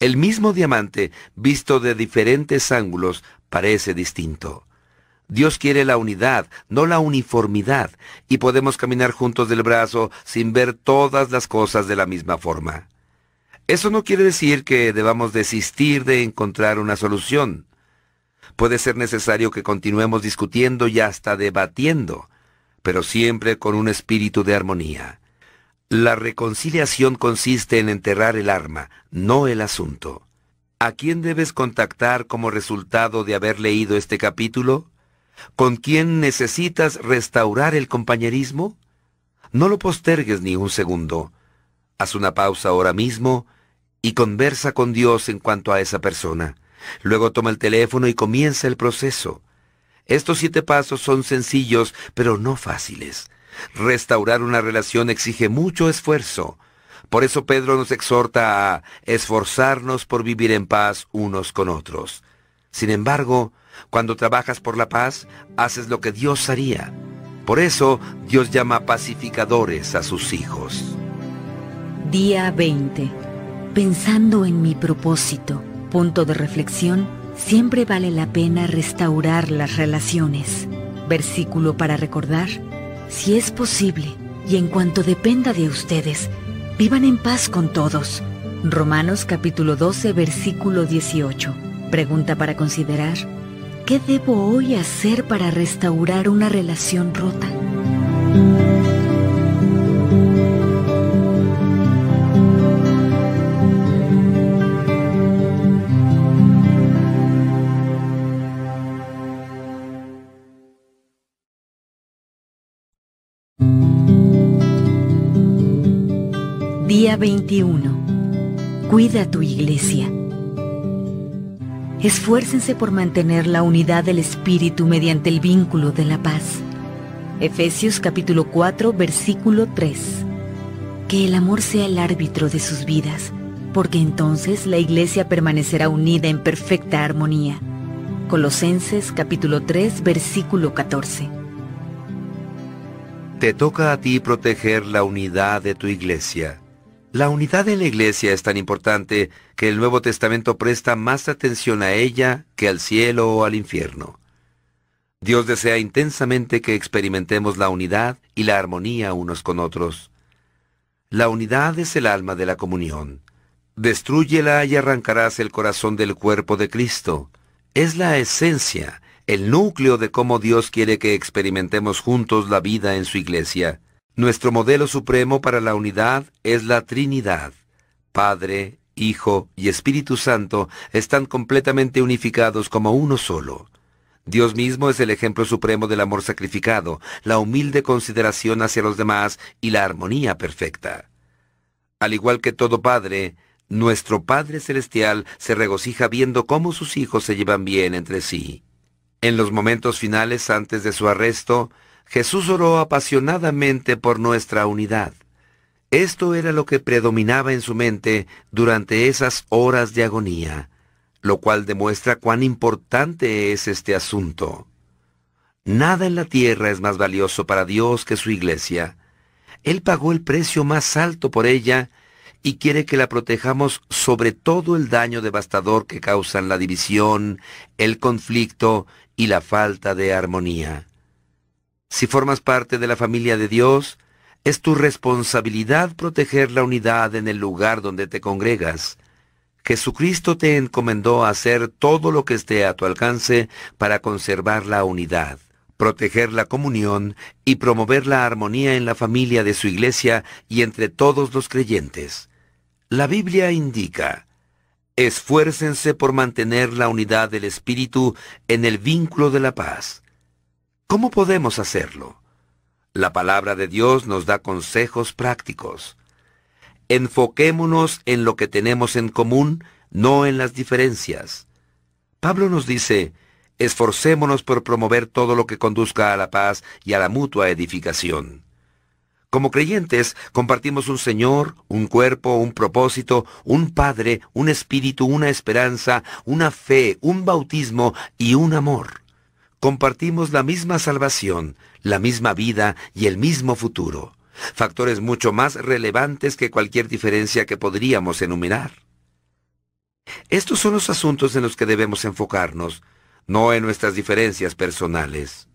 El mismo diamante, visto de diferentes ángulos, parece distinto. Dios quiere la unidad, no la uniformidad, y podemos caminar juntos del brazo sin ver todas las cosas de la misma forma. Eso no quiere decir que debamos desistir de encontrar una solución. Puede ser necesario que continuemos discutiendo y hasta debatiendo, pero siempre con un espíritu de armonía. La reconciliación consiste en enterrar el arma, no el asunto. ¿A quién debes contactar como resultado de haber leído este capítulo? ¿Con quién necesitas restaurar el compañerismo? No lo postergues ni un segundo. Haz una pausa ahora mismo y conversa con Dios en cuanto a esa persona. Luego toma el teléfono y comienza el proceso. Estos siete pasos son sencillos, pero no fáciles. Restaurar una relación exige mucho esfuerzo. Por eso Pedro nos exhorta a esforzarnos por vivir en paz unos con otros. Sin embargo, cuando trabajas por la paz, haces lo que Dios haría. Por eso Dios llama pacificadores a sus hijos. Día 20. Pensando en mi propósito. Punto de reflexión. Siempre vale la pena restaurar las relaciones. Versículo para recordar. Si es posible, y en cuanto dependa de ustedes, vivan en paz con todos. Romanos capítulo 12, versículo 18. Pregunta para considerar. ¿Qué debo hoy hacer para restaurar una relación rota? Día 21. Cuida tu iglesia. Esfuércense por mantener la unidad del Espíritu mediante el vínculo de la paz. Efesios capítulo 4, versículo 3. Que el amor sea el árbitro de sus vidas, porque entonces la iglesia permanecerá unida en perfecta armonía. Colosenses capítulo 3, versículo 14. Te toca a ti proteger la unidad de tu iglesia. La unidad en la iglesia es tan importante que el Nuevo Testamento presta más atención a ella que al cielo o al infierno. Dios desea intensamente que experimentemos la unidad y la armonía unos con otros. La unidad es el alma de la comunión. Destrúyela y arrancarás el corazón del cuerpo de Cristo. Es la esencia, el núcleo de cómo Dios quiere que experimentemos juntos la vida en su iglesia. Nuestro modelo supremo para la unidad es la Trinidad. Padre, Hijo y Espíritu Santo están completamente unificados como uno solo. Dios mismo es el ejemplo supremo del amor sacrificado, la humilde consideración hacia los demás y la armonía perfecta. Al igual que todo padre, nuestro Padre Celestial se regocija viendo cómo sus hijos se llevan bien entre sí. En los momentos finales antes de su arresto, Jesús oró apasionadamente por nuestra unidad. Esto era lo que predominaba en su mente durante esas horas de agonía, lo cual demuestra cuán importante es este asunto. Nada en la tierra es más valioso para Dios que su iglesia. Él pagó el precio más alto por ella y quiere que la protejamos sobre todo el daño devastador que causan la división, el conflicto y la falta de armonía. Si formas parte de la familia de Dios, es tu responsabilidad proteger la unidad en el lugar donde te congregas. Jesucristo te encomendó hacer todo lo que esté a tu alcance para conservar la unidad, proteger la comunión y promover la armonía en la familia de su iglesia y entre todos los creyentes. La Biblia indica, esfuércense por mantener la unidad del Espíritu en el vínculo de la paz. ¿Cómo podemos hacerlo? La palabra de Dios nos da consejos prácticos. Enfoquémonos en lo que tenemos en común, no en las diferencias. Pablo nos dice, esforcémonos por promover todo lo que conduzca a la paz y a la mutua edificación. Como creyentes, compartimos un Señor, un cuerpo, un propósito, un Padre, un Espíritu, una esperanza, una fe, un bautismo y un amor. Compartimos la misma salvación, la misma vida y el mismo futuro, factores mucho más relevantes que cualquier diferencia que podríamos enumerar. Estos son los asuntos en los que debemos enfocarnos, no en nuestras diferencias personales.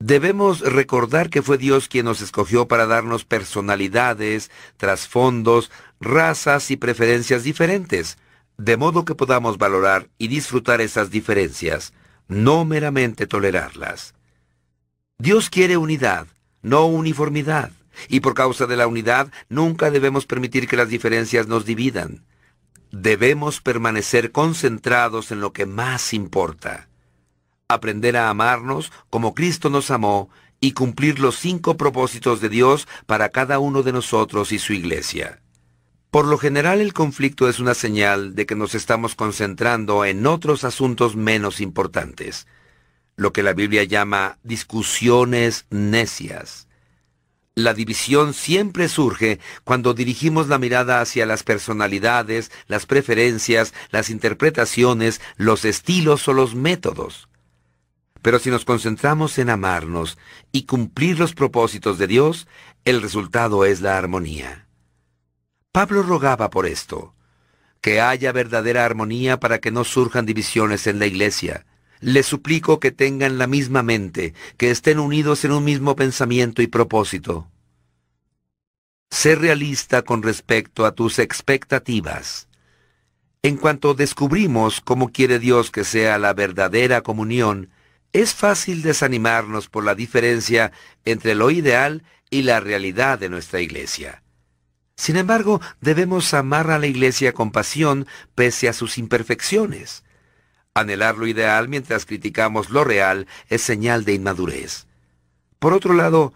Debemos recordar que fue Dios quien nos escogió para darnos personalidades, trasfondos, razas y preferencias diferentes, de modo que podamos valorar y disfrutar esas diferencias, no meramente tolerarlas. Dios quiere unidad, no uniformidad, y por causa de la unidad nunca debemos permitir que las diferencias nos dividan. Debemos permanecer concentrados en lo que más importa aprender a amarnos como Cristo nos amó y cumplir los cinco propósitos de Dios para cada uno de nosotros y su iglesia. Por lo general el conflicto es una señal de que nos estamos concentrando en otros asuntos menos importantes, lo que la Biblia llama discusiones necias. La división siempre surge cuando dirigimos la mirada hacia las personalidades, las preferencias, las interpretaciones, los estilos o los métodos. Pero si nos concentramos en amarnos y cumplir los propósitos de Dios, el resultado es la armonía. Pablo rogaba por esto, que haya verdadera armonía para que no surjan divisiones en la iglesia. Les suplico que tengan la misma mente, que estén unidos en un mismo pensamiento y propósito. Sé realista con respecto a tus expectativas. En cuanto descubrimos cómo quiere Dios que sea la verdadera comunión, es fácil desanimarnos por la diferencia entre lo ideal y la realidad de nuestra iglesia. Sin embargo, debemos amar a la iglesia con pasión pese a sus imperfecciones. Anhelar lo ideal mientras criticamos lo real es señal de inmadurez. Por otro lado,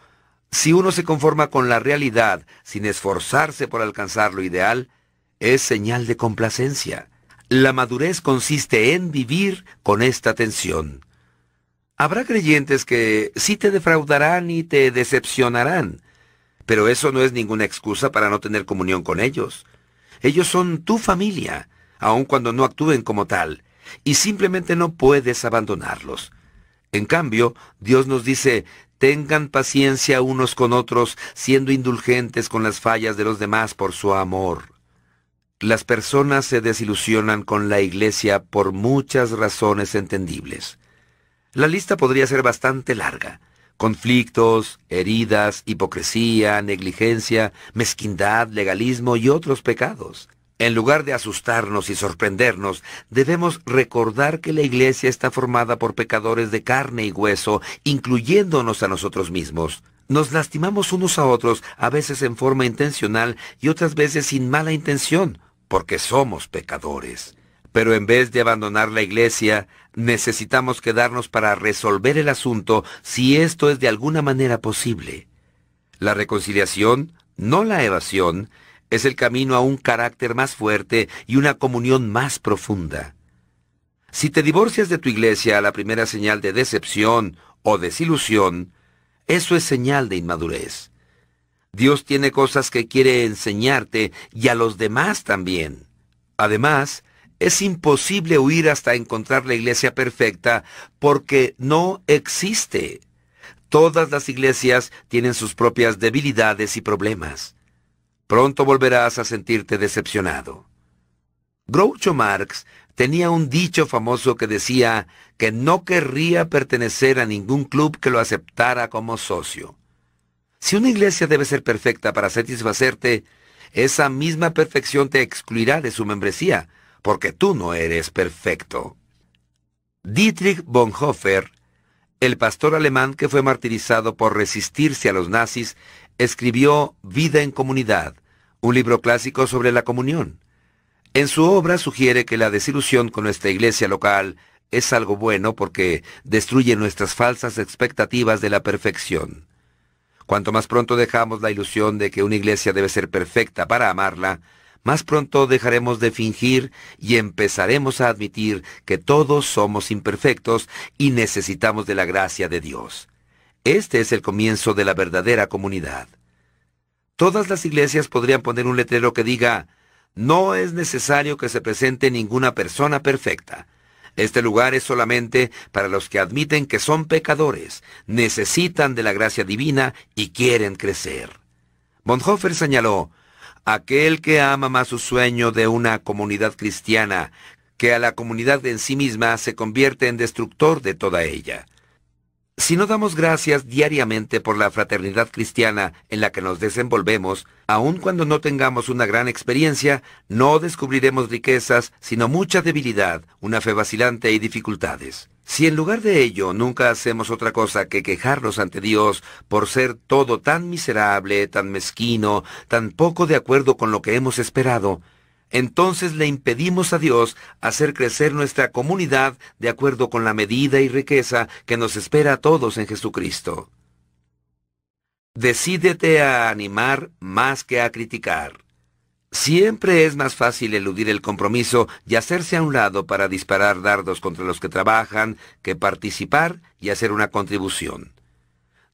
si uno se conforma con la realidad sin esforzarse por alcanzar lo ideal, es señal de complacencia. La madurez consiste en vivir con esta tensión. Habrá creyentes que sí te defraudarán y te decepcionarán, pero eso no es ninguna excusa para no tener comunión con ellos. Ellos son tu familia, aun cuando no actúen como tal, y simplemente no puedes abandonarlos. En cambio, Dios nos dice, tengan paciencia unos con otros, siendo indulgentes con las fallas de los demás por su amor. Las personas se desilusionan con la iglesia por muchas razones entendibles. La lista podría ser bastante larga. Conflictos, heridas, hipocresía, negligencia, mezquindad, legalismo y otros pecados. En lugar de asustarnos y sorprendernos, debemos recordar que la iglesia está formada por pecadores de carne y hueso, incluyéndonos a nosotros mismos. Nos lastimamos unos a otros, a veces en forma intencional y otras veces sin mala intención, porque somos pecadores. Pero en vez de abandonar la iglesia, necesitamos quedarnos para resolver el asunto si esto es de alguna manera posible. La reconciliación, no la evasión, es el camino a un carácter más fuerte y una comunión más profunda. Si te divorcias de tu iglesia a la primera señal de decepción o desilusión, eso es señal de inmadurez. Dios tiene cosas que quiere enseñarte y a los demás también. Además, es imposible huir hasta encontrar la iglesia perfecta porque no existe. Todas las iglesias tienen sus propias debilidades y problemas. Pronto volverás a sentirte decepcionado. Groucho Marx tenía un dicho famoso que decía que no querría pertenecer a ningún club que lo aceptara como socio. Si una iglesia debe ser perfecta para satisfacerte, esa misma perfección te excluirá de su membresía, porque tú no eres perfecto. Dietrich Bonhoeffer, el pastor alemán que fue martirizado por resistirse a los nazis, escribió Vida en Comunidad, un libro clásico sobre la comunión. En su obra sugiere que la desilusión con nuestra iglesia local es algo bueno porque destruye nuestras falsas expectativas de la perfección. Cuanto más pronto dejamos la ilusión de que una iglesia debe ser perfecta para amarla, más pronto dejaremos de fingir y empezaremos a admitir que todos somos imperfectos y necesitamos de la gracia de Dios. Este es el comienzo de la verdadera comunidad. Todas las iglesias podrían poner un letrero que diga, no es necesario que se presente ninguna persona perfecta. Este lugar es solamente para los que admiten que son pecadores, necesitan de la gracia divina y quieren crecer. Bonhoeffer señaló, aquel que ama más su sueño de una comunidad cristiana que a la comunidad en sí misma se convierte en destructor de toda ella. Si no damos gracias diariamente por la fraternidad cristiana en la que nos desenvolvemos, aun cuando no tengamos una gran experiencia, no descubriremos riquezas, sino mucha debilidad, una fe vacilante y dificultades. Si en lugar de ello nunca hacemos otra cosa que quejarnos ante Dios por ser todo tan miserable, tan mezquino, tan poco de acuerdo con lo que hemos esperado, entonces le impedimos a Dios hacer crecer nuestra comunidad de acuerdo con la medida y riqueza que nos espera a todos en Jesucristo. Decídete a animar más que a criticar. Siempre es más fácil eludir el compromiso y hacerse a un lado para disparar dardos contra los que trabajan que participar y hacer una contribución.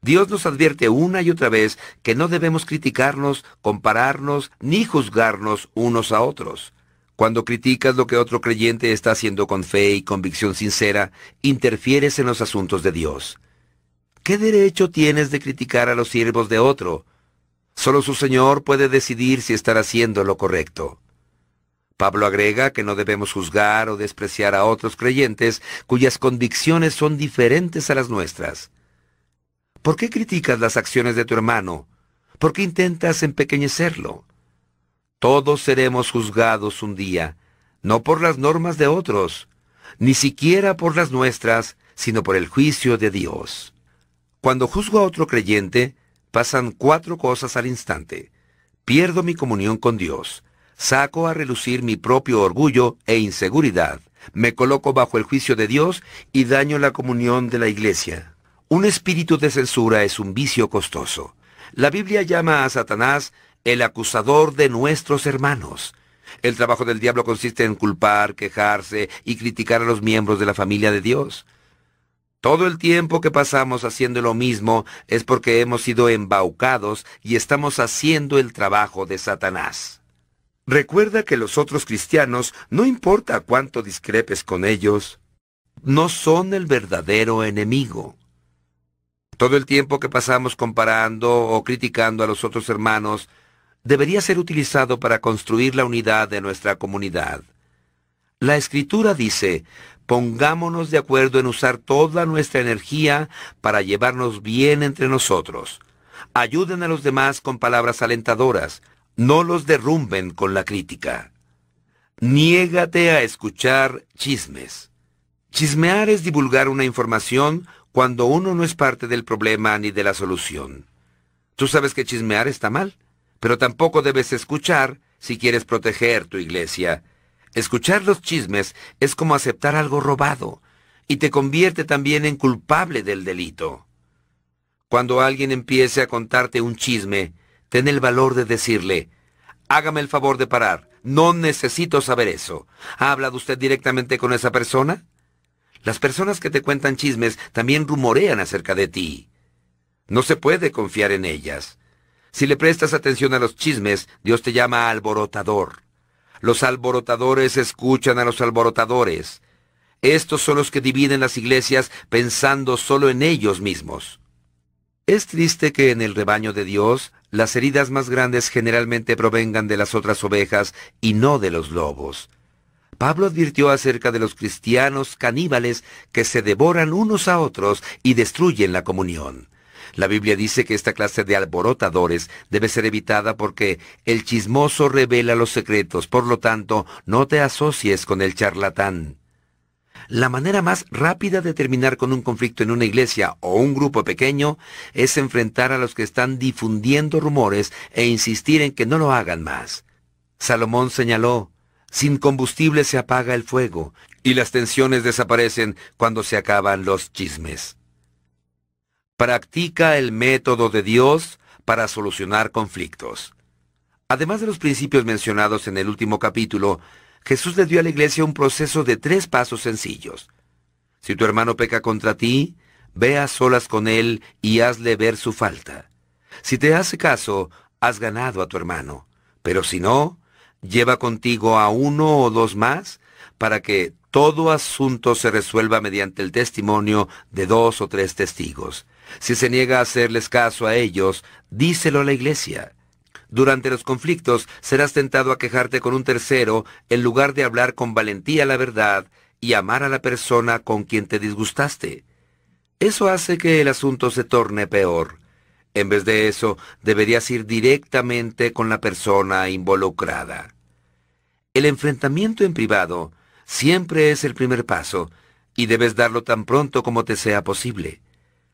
Dios nos advierte una y otra vez que no debemos criticarnos, compararnos, ni juzgarnos unos a otros. Cuando criticas lo que otro creyente está haciendo con fe y convicción sincera, interfieres en los asuntos de Dios. ¿Qué derecho tienes de criticar a los siervos de otro? Solo su Señor puede decidir si estar haciendo lo correcto. Pablo agrega que no debemos juzgar o despreciar a otros creyentes cuyas convicciones son diferentes a las nuestras. ¿Por qué criticas las acciones de tu hermano? ¿Por qué intentas empequeñecerlo? Todos seremos juzgados un día, no por las normas de otros, ni siquiera por las nuestras, sino por el juicio de Dios. Cuando juzgo a otro creyente, pasan cuatro cosas al instante. Pierdo mi comunión con Dios, saco a relucir mi propio orgullo e inseguridad, me coloco bajo el juicio de Dios y daño la comunión de la iglesia. Un espíritu de censura es un vicio costoso. La Biblia llama a Satanás el acusador de nuestros hermanos. El trabajo del diablo consiste en culpar, quejarse y criticar a los miembros de la familia de Dios. Todo el tiempo que pasamos haciendo lo mismo es porque hemos sido embaucados y estamos haciendo el trabajo de Satanás. Recuerda que los otros cristianos, no importa cuánto discrepes con ellos, no son el verdadero enemigo. Todo el tiempo que pasamos comparando o criticando a los otros hermanos debería ser utilizado para construir la unidad de nuestra comunidad. La escritura dice, pongámonos de acuerdo en usar toda nuestra energía para llevarnos bien entre nosotros. Ayuden a los demás con palabras alentadoras, no los derrumben con la crítica. Niégate a escuchar chismes. Chismear es divulgar una información cuando uno no es parte del problema ni de la solución. Tú sabes que chismear está mal, pero tampoco debes escuchar si quieres proteger tu iglesia. Escuchar los chismes es como aceptar algo robado y te convierte también en culpable del delito. Cuando alguien empiece a contarte un chisme, ten el valor de decirle, hágame el favor de parar, no necesito saber eso. ¿Ha hablado usted directamente con esa persona? Las personas que te cuentan chismes también rumorean acerca de ti. No se puede confiar en ellas. Si le prestas atención a los chismes, Dios te llama alborotador. Los alborotadores escuchan a los alborotadores. Estos son los que dividen las iglesias pensando solo en ellos mismos. Es triste que en el rebaño de Dios las heridas más grandes generalmente provengan de las otras ovejas y no de los lobos. Pablo advirtió acerca de los cristianos caníbales que se devoran unos a otros y destruyen la comunión. La Biblia dice que esta clase de alborotadores debe ser evitada porque el chismoso revela los secretos, por lo tanto, no te asocies con el charlatán. La manera más rápida de terminar con un conflicto en una iglesia o un grupo pequeño es enfrentar a los que están difundiendo rumores e insistir en que no lo hagan más. Salomón señaló, sin combustible se apaga el fuego, y las tensiones desaparecen cuando se acaban los chismes. Practica el método de Dios para solucionar conflictos. Además de los principios mencionados en el último capítulo, Jesús le dio a la iglesia un proceso de tres pasos sencillos. Si tu hermano peca contra ti, ve a solas con él y hazle ver su falta. Si te hace caso, has ganado a tu hermano. Pero si no, lleva contigo a uno o dos más para que todo asunto se resuelva mediante el testimonio de dos o tres testigos. Si se niega a hacerles caso a ellos, díselo a la iglesia. Durante los conflictos serás tentado a quejarte con un tercero en lugar de hablar con valentía la verdad y amar a la persona con quien te disgustaste. Eso hace que el asunto se torne peor. En vez de eso, deberías ir directamente con la persona involucrada. El enfrentamiento en privado siempre es el primer paso, y debes darlo tan pronto como te sea posible.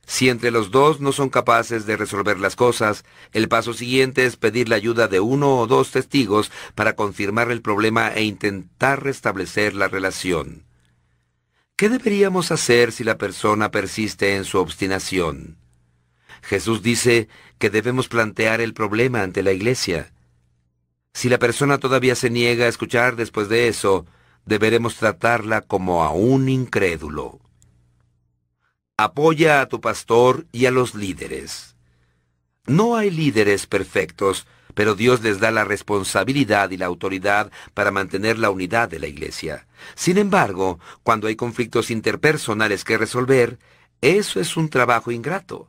Si entre los dos no son capaces de resolver las cosas, el paso siguiente es pedir la ayuda de uno o dos testigos para confirmar el problema e intentar restablecer la relación. ¿Qué deberíamos hacer si la persona persiste en su obstinación? Jesús dice que debemos plantear el problema ante la iglesia. Si la persona todavía se niega a escuchar después de eso, deberemos tratarla como a un incrédulo. Apoya a tu pastor y a los líderes. No hay líderes perfectos, pero Dios les da la responsabilidad y la autoridad para mantener la unidad de la iglesia. Sin embargo, cuando hay conflictos interpersonales que resolver, eso es un trabajo ingrato.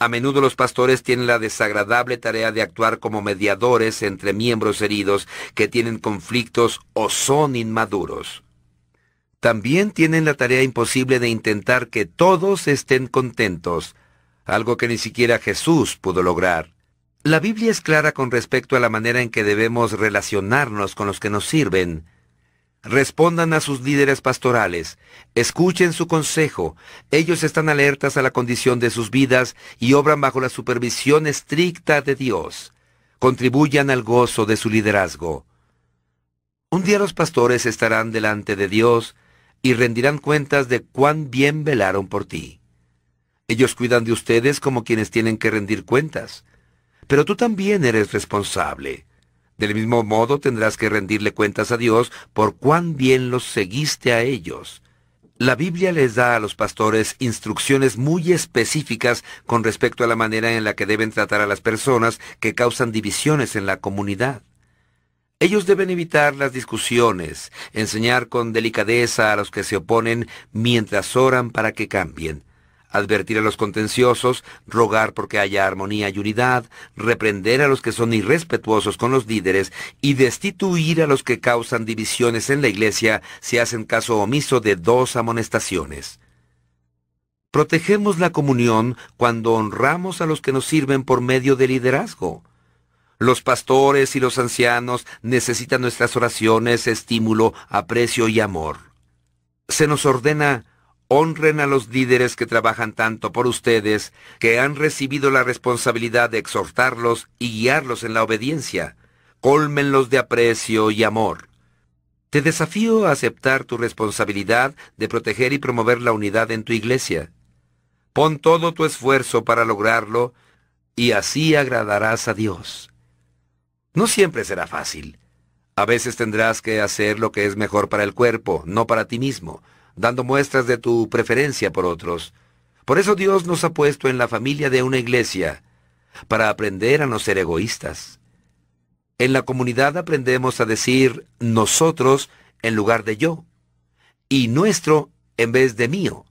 A menudo los pastores tienen la desagradable tarea de actuar como mediadores entre miembros heridos que tienen conflictos o son inmaduros también tienen la tarea imposible de intentar que todos estén contentos, algo que ni siquiera Jesús pudo lograr. La Biblia es clara con respecto a la manera en que debemos relacionarnos con los que nos sirven. Respondan a sus líderes pastorales, escuchen su consejo, ellos están alertas a la condición de sus vidas y obran bajo la supervisión estricta de Dios. Contribuyan al gozo de su liderazgo. Un día los pastores estarán delante de Dios y rendirán cuentas de cuán bien velaron por ti. Ellos cuidan de ustedes como quienes tienen que rendir cuentas. Pero tú también eres responsable. Del mismo modo tendrás que rendirle cuentas a Dios por cuán bien los seguiste a ellos. La Biblia les da a los pastores instrucciones muy específicas con respecto a la manera en la que deben tratar a las personas que causan divisiones en la comunidad. Ellos deben evitar las discusiones, enseñar con delicadeza a los que se oponen mientras oran para que cambien, advertir a los contenciosos, rogar porque haya armonía y unidad, reprender a los que son irrespetuosos con los líderes y destituir a los que causan divisiones en la iglesia si hacen caso omiso de dos amonestaciones. Protegemos la comunión cuando honramos a los que nos sirven por medio del liderazgo. Los pastores y los ancianos necesitan nuestras oraciones, estímulo, aprecio y amor. Se nos ordena, honren a los líderes que trabajan tanto por ustedes, que han recibido la responsabilidad de exhortarlos y guiarlos en la obediencia. Cólmenlos de aprecio y amor. Te desafío a aceptar tu responsabilidad de proteger y promover la unidad en tu iglesia. Pon todo tu esfuerzo para lograrlo y así agradarás a Dios. No siempre será fácil. A veces tendrás que hacer lo que es mejor para el cuerpo, no para ti mismo, dando muestras de tu preferencia por otros. Por eso Dios nos ha puesto en la familia de una iglesia, para aprender a no ser egoístas. En la comunidad aprendemos a decir nosotros en lugar de yo, y nuestro en vez de mío.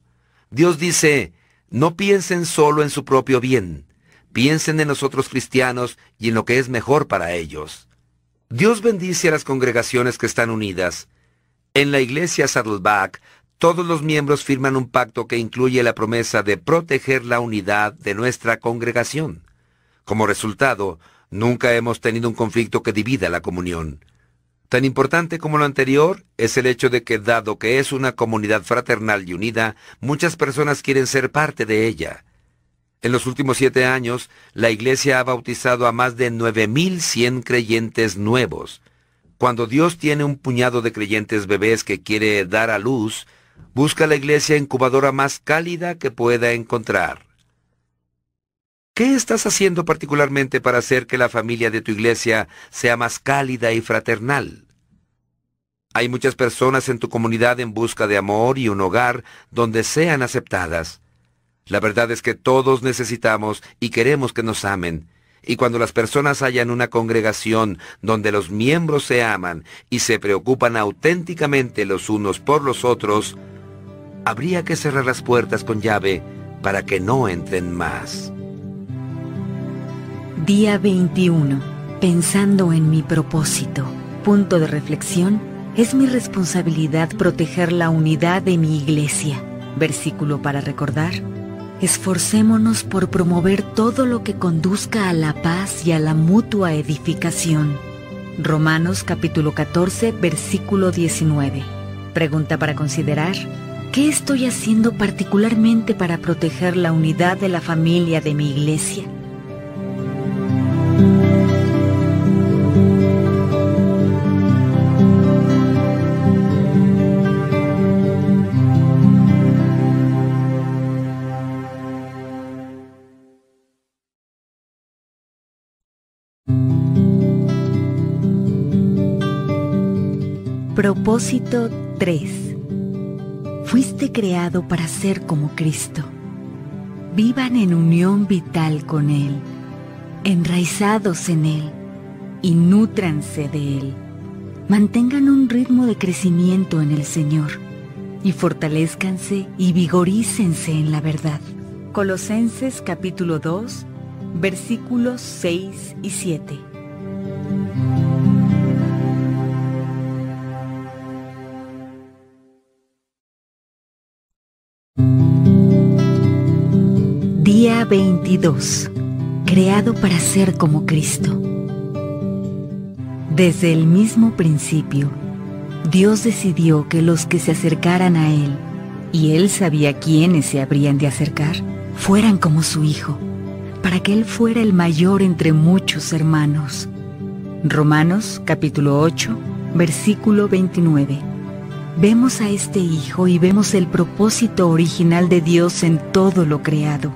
Dios dice, no piensen solo en su propio bien, Piensen en nosotros cristianos y en lo que es mejor para ellos. Dios bendice a las congregaciones que están unidas. En la iglesia Saddleback, todos los miembros firman un pacto que incluye la promesa de proteger la unidad de nuestra congregación. Como resultado, nunca hemos tenido un conflicto que divida la comunión. Tan importante como lo anterior es el hecho de que, dado que es una comunidad fraternal y unida, muchas personas quieren ser parte de ella. En los últimos siete años, la Iglesia ha bautizado a más de 9.100 creyentes nuevos. Cuando Dios tiene un puñado de creyentes bebés que quiere dar a luz, busca la iglesia incubadora más cálida que pueda encontrar. ¿Qué estás haciendo particularmente para hacer que la familia de tu iglesia sea más cálida y fraternal? Hay muchas personas en tu comunidad en busca de amor y un hogar donde sean aceptadas. La verdad es que todos necesitamos y queremos que nos amen, y cuando las personas hayan una congregación donde los miembros se aman y se preocupan auténticamente los unos por los otros, habría que cerrar las puertas con llave para que no entren más. Día 21. Pensando en mi propósito. Punto de reflexión. Es mi responsabilidad proteger la unidad de mi iglesia. Versículo para recordar. Esforcémonos por promover todo lo que conduzca a la paz y a la mutua edificación. Romanos capítulo 14, versículo 19. Pregunta para considerar. ¿Qué estoy haciendo particularmente para proteger la unidad de la familia de mi iglesia? Propósito 3. Fuiste creado para ser como Cristo. Vivan en unión vital con Él, enraizados en Él y nútranse de Él. Mantengan un ritmo de crecimiento en el Señor y fortalezcanse y vigorícense en la verdad. Colosenses capítulo 2, versículos 6 y 7. Día 22. Creado para ser como Cristo. Desde el mismo principio, Dios decidió que los que se acercaran a Él, y Él sabía quiénes se habrían de acercar, fueran como su Hijo, para que Él fuera el mayor entre muchos hermanos. Romanos capítulo 8, versículo 29. Vemos a este Hijo y vemos el propósito original de Dios en todo lo creado.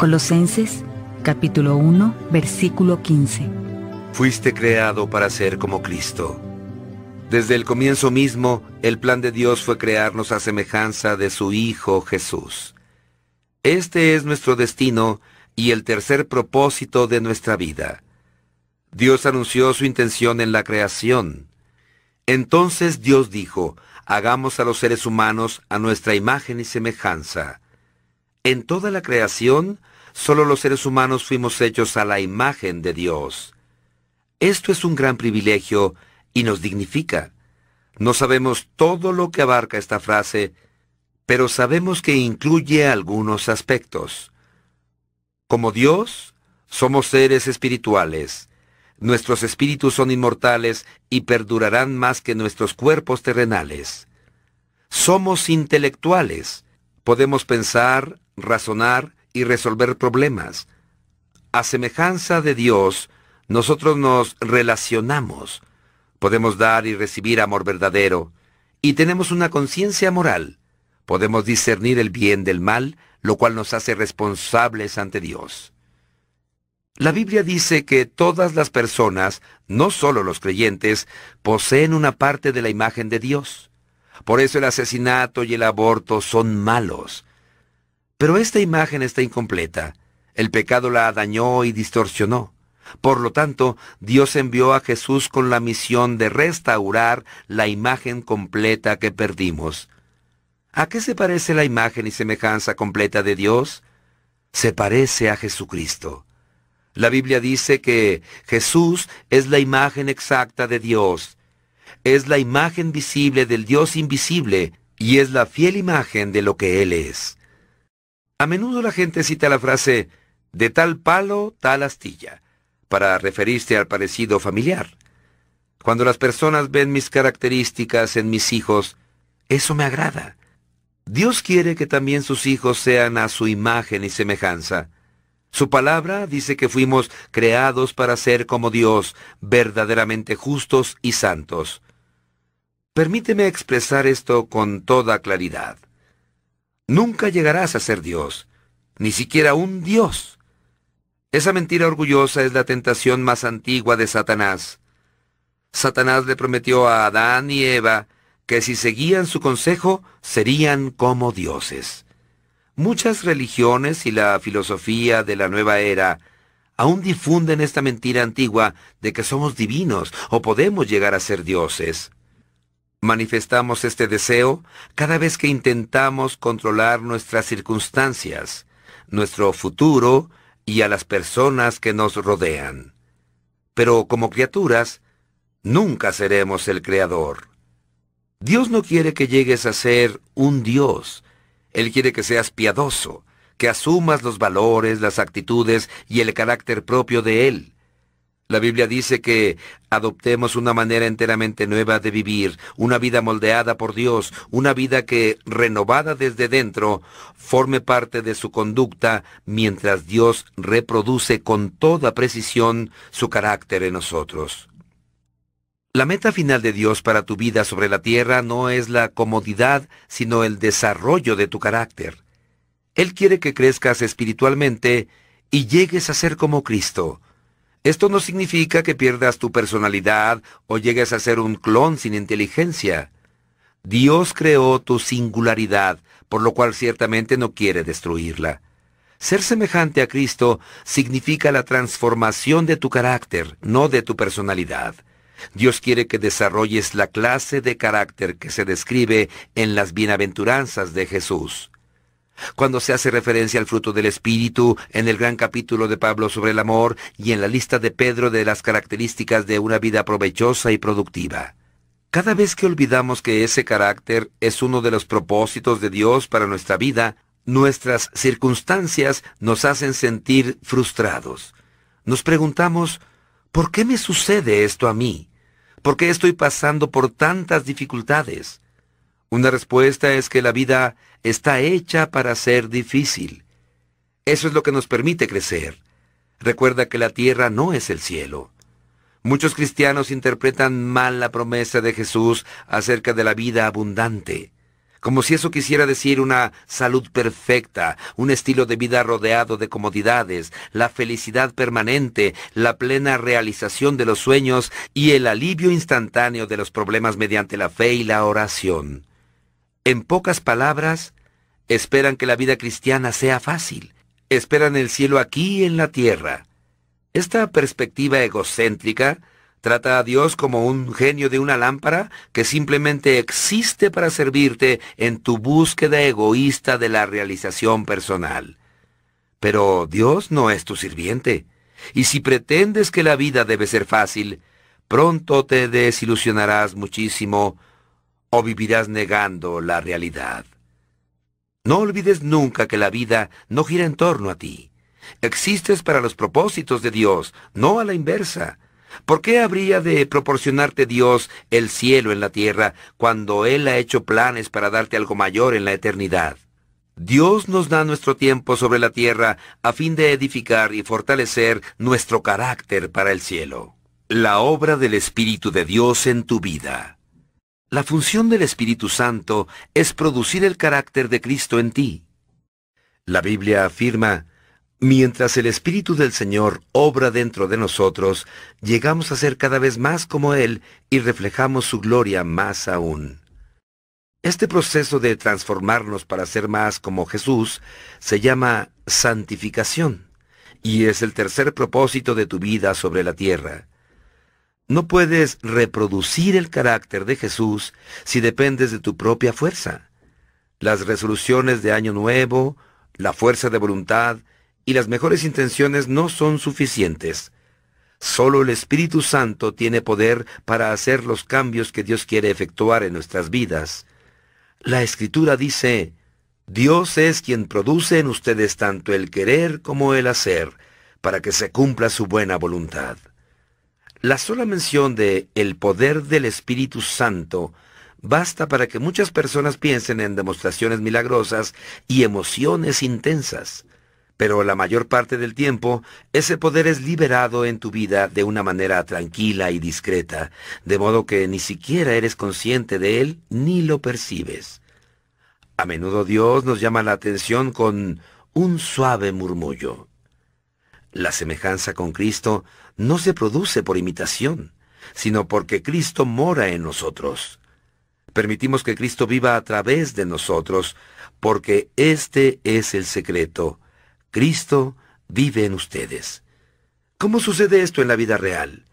Colosenses capítulo 1 versículo 15. Fuiste creado para ser como Cristo. Desde el comienzo mismo, el plan de Dios fue crearnos a semejanza de su Hijo Jesús. Este es nuestro destino y el tercer propósito de nuestra vida. Dios anunció su intención en la creación. Entonces Dios dijo, hagamos a los seres humanos a nuestra imagen y semejanza. En toda la creación, Solo los seres humanos fuimos hechos a la imagen de Dios. Esto es un gran privilegio y nos dignifica. No sabemos todo lo que abarca esta frase, pero sabemos que incluye algunos aspectos. Como Dios, somos seres espirituales. Nuestros espíritus son inmortales y perdurarán más que nuestros cuerpos terrenales. Somos intelectuales. Podemos pensar, razonar y resolver problemas. A semejanza de Dios, nosotros nos relacionamos. Podemos dar y recibir amor verdadero, y tenemos una conciencia moral. Podemos discernir el bien del mal, lo cual nos hace responsables ante Dios. La Biblia dice que todas las personas, no solo los creyentes, poseen una parte de la imagen de Dios. Por eso el asesinato y el aborto son malos. Pero esta imagen está incompleta. El pecado la dañó y distorsionó. Por lo tanto, Dios envió a Jesús con la misión de restaurar la imagen completa que perdimos. ¿A qué se parece la imagen y semejanza completa de Dios? Se parece a Jesucristo. La Biblia dice que Jesús es la imagen exacta de Dios. Es la imagen visible del Dios invisible y es la fiel imagen de lo que Él es. A menudo la gente cita la frase de tal palo, tal astilla, para referirse al parecido familiar. Cuando las personas ven mis características en mis hijos, eso me agrada. Dios quiere que también sus hijos sean a su imagen y semejanza. Su palabra dice que fuimos creados para ser como Dios, verdaderamente justos y santos. Permíteme expresar esto con toda claridad. Nunca llegarás a ser Dios, ni siquiera un Dios. Esa mentira orgullosa es la tentación más antigua de Satanás. Satanás le prometió a Adán y Eva que si seguían su consejo serían como dioses. Muchas religiones y la filosofía de la nueva era aún difunden esta mentira antigua de que somos divinos o podemos llegar a ser dioses. Manifestamos este deseo cada vez que intentamos controlar nuestras circunstancias, nuestro futuro y a las personas que nos rodean. Pero como criaturas, nunca seremos el Creador. Dios no quiere que llegues a ser un Dios. Él quiere que seas piadoso, que asumas los valores, las actitudes y el carácter propio de Él. La Biblia dice que adoptemos una manera enteramente nueva de vivir, una vida moldeada por Dios, una vida que, renovada desde dentro, forme parte de su conducta mientras Dios reproduce con toda precisión su carácter en nosotros. La meta final de Dios para tu vida sobre la tierra no es la comodidad, sino el desarrollo de tu carácter. Él quiere que crezcas espiritualmente y llegues a ser como Cristo. Esto no significa que pierdas tu personalidad o llegues a ser un clon sin inteligencia. Dios creó tu singularidad, por lo cual ciertamente no quiere destruirla. Ser semejante a Cristo significa la transformación de tu carácter, no de tu personalidad. Dios quiere que desarrolles la clase de carácter que se describe en las bienaventuranzas de Jesús. Cuando se hace referencia al fruto del Espíritu en el gran capítulo de Pablo sobre el amor y en la lista de Pedro de las características de una vida provechosa y productiva. Cada vez que olvidamos que ese carácter es uno de los propósitos de Dios para nuestra vida, nuestras circunstancias nos hacen sentir frustrados. Nos preguntamos, ¿por qué me sucede esto a mí? ¿Por qué estoy pasando por tantas dificultades? Una respuesta es que la vida está hecha para ser difícil. Eso es lo que nos permite crecer. Recuerda que la tierra no es el cielo. Muchos cristianos interpretan mal la promesa de Jesús acerca de la vida abundante como si eso quisiera decir una salud perfecta, un estilo de vida rodeado de comodidades, la felicidad permanente, la plena realización de los sueños y el alivio instantáneo de los problemas mediante la fe y la oración. En pocas palabras, esperan que la vida cristiana sea fácil, esperan el cielo aquí en la tierra. Esta perspectiva egocéntrica Trata a Dios como un genio de una lámpara que simplemente existe para servirte en tu búsqueda egoísta de la realización personal. Pero Dios no es tu sirviente, y si pretendes que la vida debe ser fácil, pronto te desilusionarás muchísimo o vivirás negando la realidad. No olvides nunca que la vida no gira en torno a ti. Existes para los propósitos de Dios, no a la inversa. ¿Por qué habría de proporcionarte Dios el cielo en la tierra cuando Él ha hecho planes para darte algo mayor en la eternidad? Dios nos da nuestro tiempo sobre la tierra a fin de edificar y fortalecer nuestro carácter para el cielo. La obra del Espíritu de Dios en tu vida. La función del Espíritu Santo es producir el carácter de Cristo en ti. La Biblia afirma, Mientras el Espíritu del Señor obra dentro de nosotros, llegamos a ser cada vez más como Él y reflejamos su gloria más aún. Este proceso de transformarnos para ser más como Jesús se llama santificación y es el tercer propósito de tu vida sobre la tierra. No puedes reproducir el carácter de Jesús si dependes de tu propia fuerza. Las resoluciones de Año Nuevo, la fuerza de voluntad, y las mejores intenciones no son suficientes. Solo el Espíritu Santo tiene poder para hacer los cambios que Dios quiere efectuar en nuestras vidas. La Escritura dice, Dios es quien produce en ustedes tanto el querer como el hacer, para que se cumpla su buena voluntad. La sola mención de el poder del Espíritu Santo basta para que muchas personas piensen en demostraciones milagrosas y emociones intensas pero la mayor parte del tiempo ese poder es liberado en tu vida de una manera tranquila y discreta, de modo que ni siquiera eres consciente de él ni lo percibes. A menudo Dios nos llama la atención con un suave murmullo. La semejanza con Cristo no se produce por imitación, sino porque Cristo mora en nosotros. Permitimos que Cristo viva a través de nosotros, porque este es el secreto. Cristo vive en ustedes. ¿Cómo sucede esto en la vida real?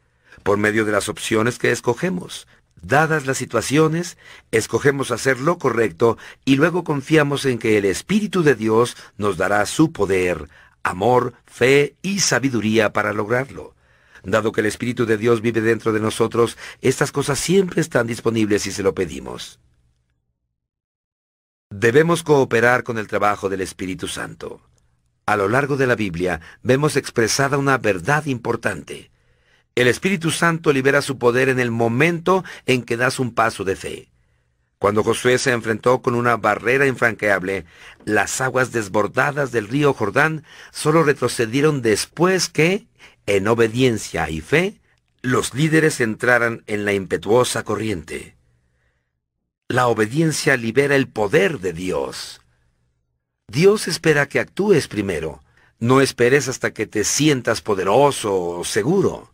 Por medio de las opciones que escogemos. Dadas las situaciones, escogemos hacer lo correcto y luego confiamos en que el Espíritu de Dios nos dará su poder, amor, fe y sabiduría para lograrlo. Dado que el Espíritu de Dios vive dentro de nosotros, estas cosas siempre están disponibles si se lo pedimos. Debemos cooperar con el trabajo del Espíritu Santo. A lo largo de la Biblia vemos expresada una verdad importante. El Espíritu Santo libera su poder en el momento en que das un paso de fe. Cuando Josué se enfrentó con una barrera infranqueable, las aguas desbordadas del río Jordán solo retrocedieron después que, en obediencia y fe, los líderes entraran en la impetuosa corriente. La obediencia libera el poder de Dios. Dios espera que actúes primero. No esperes hasta que te sientas poderoso o seguro.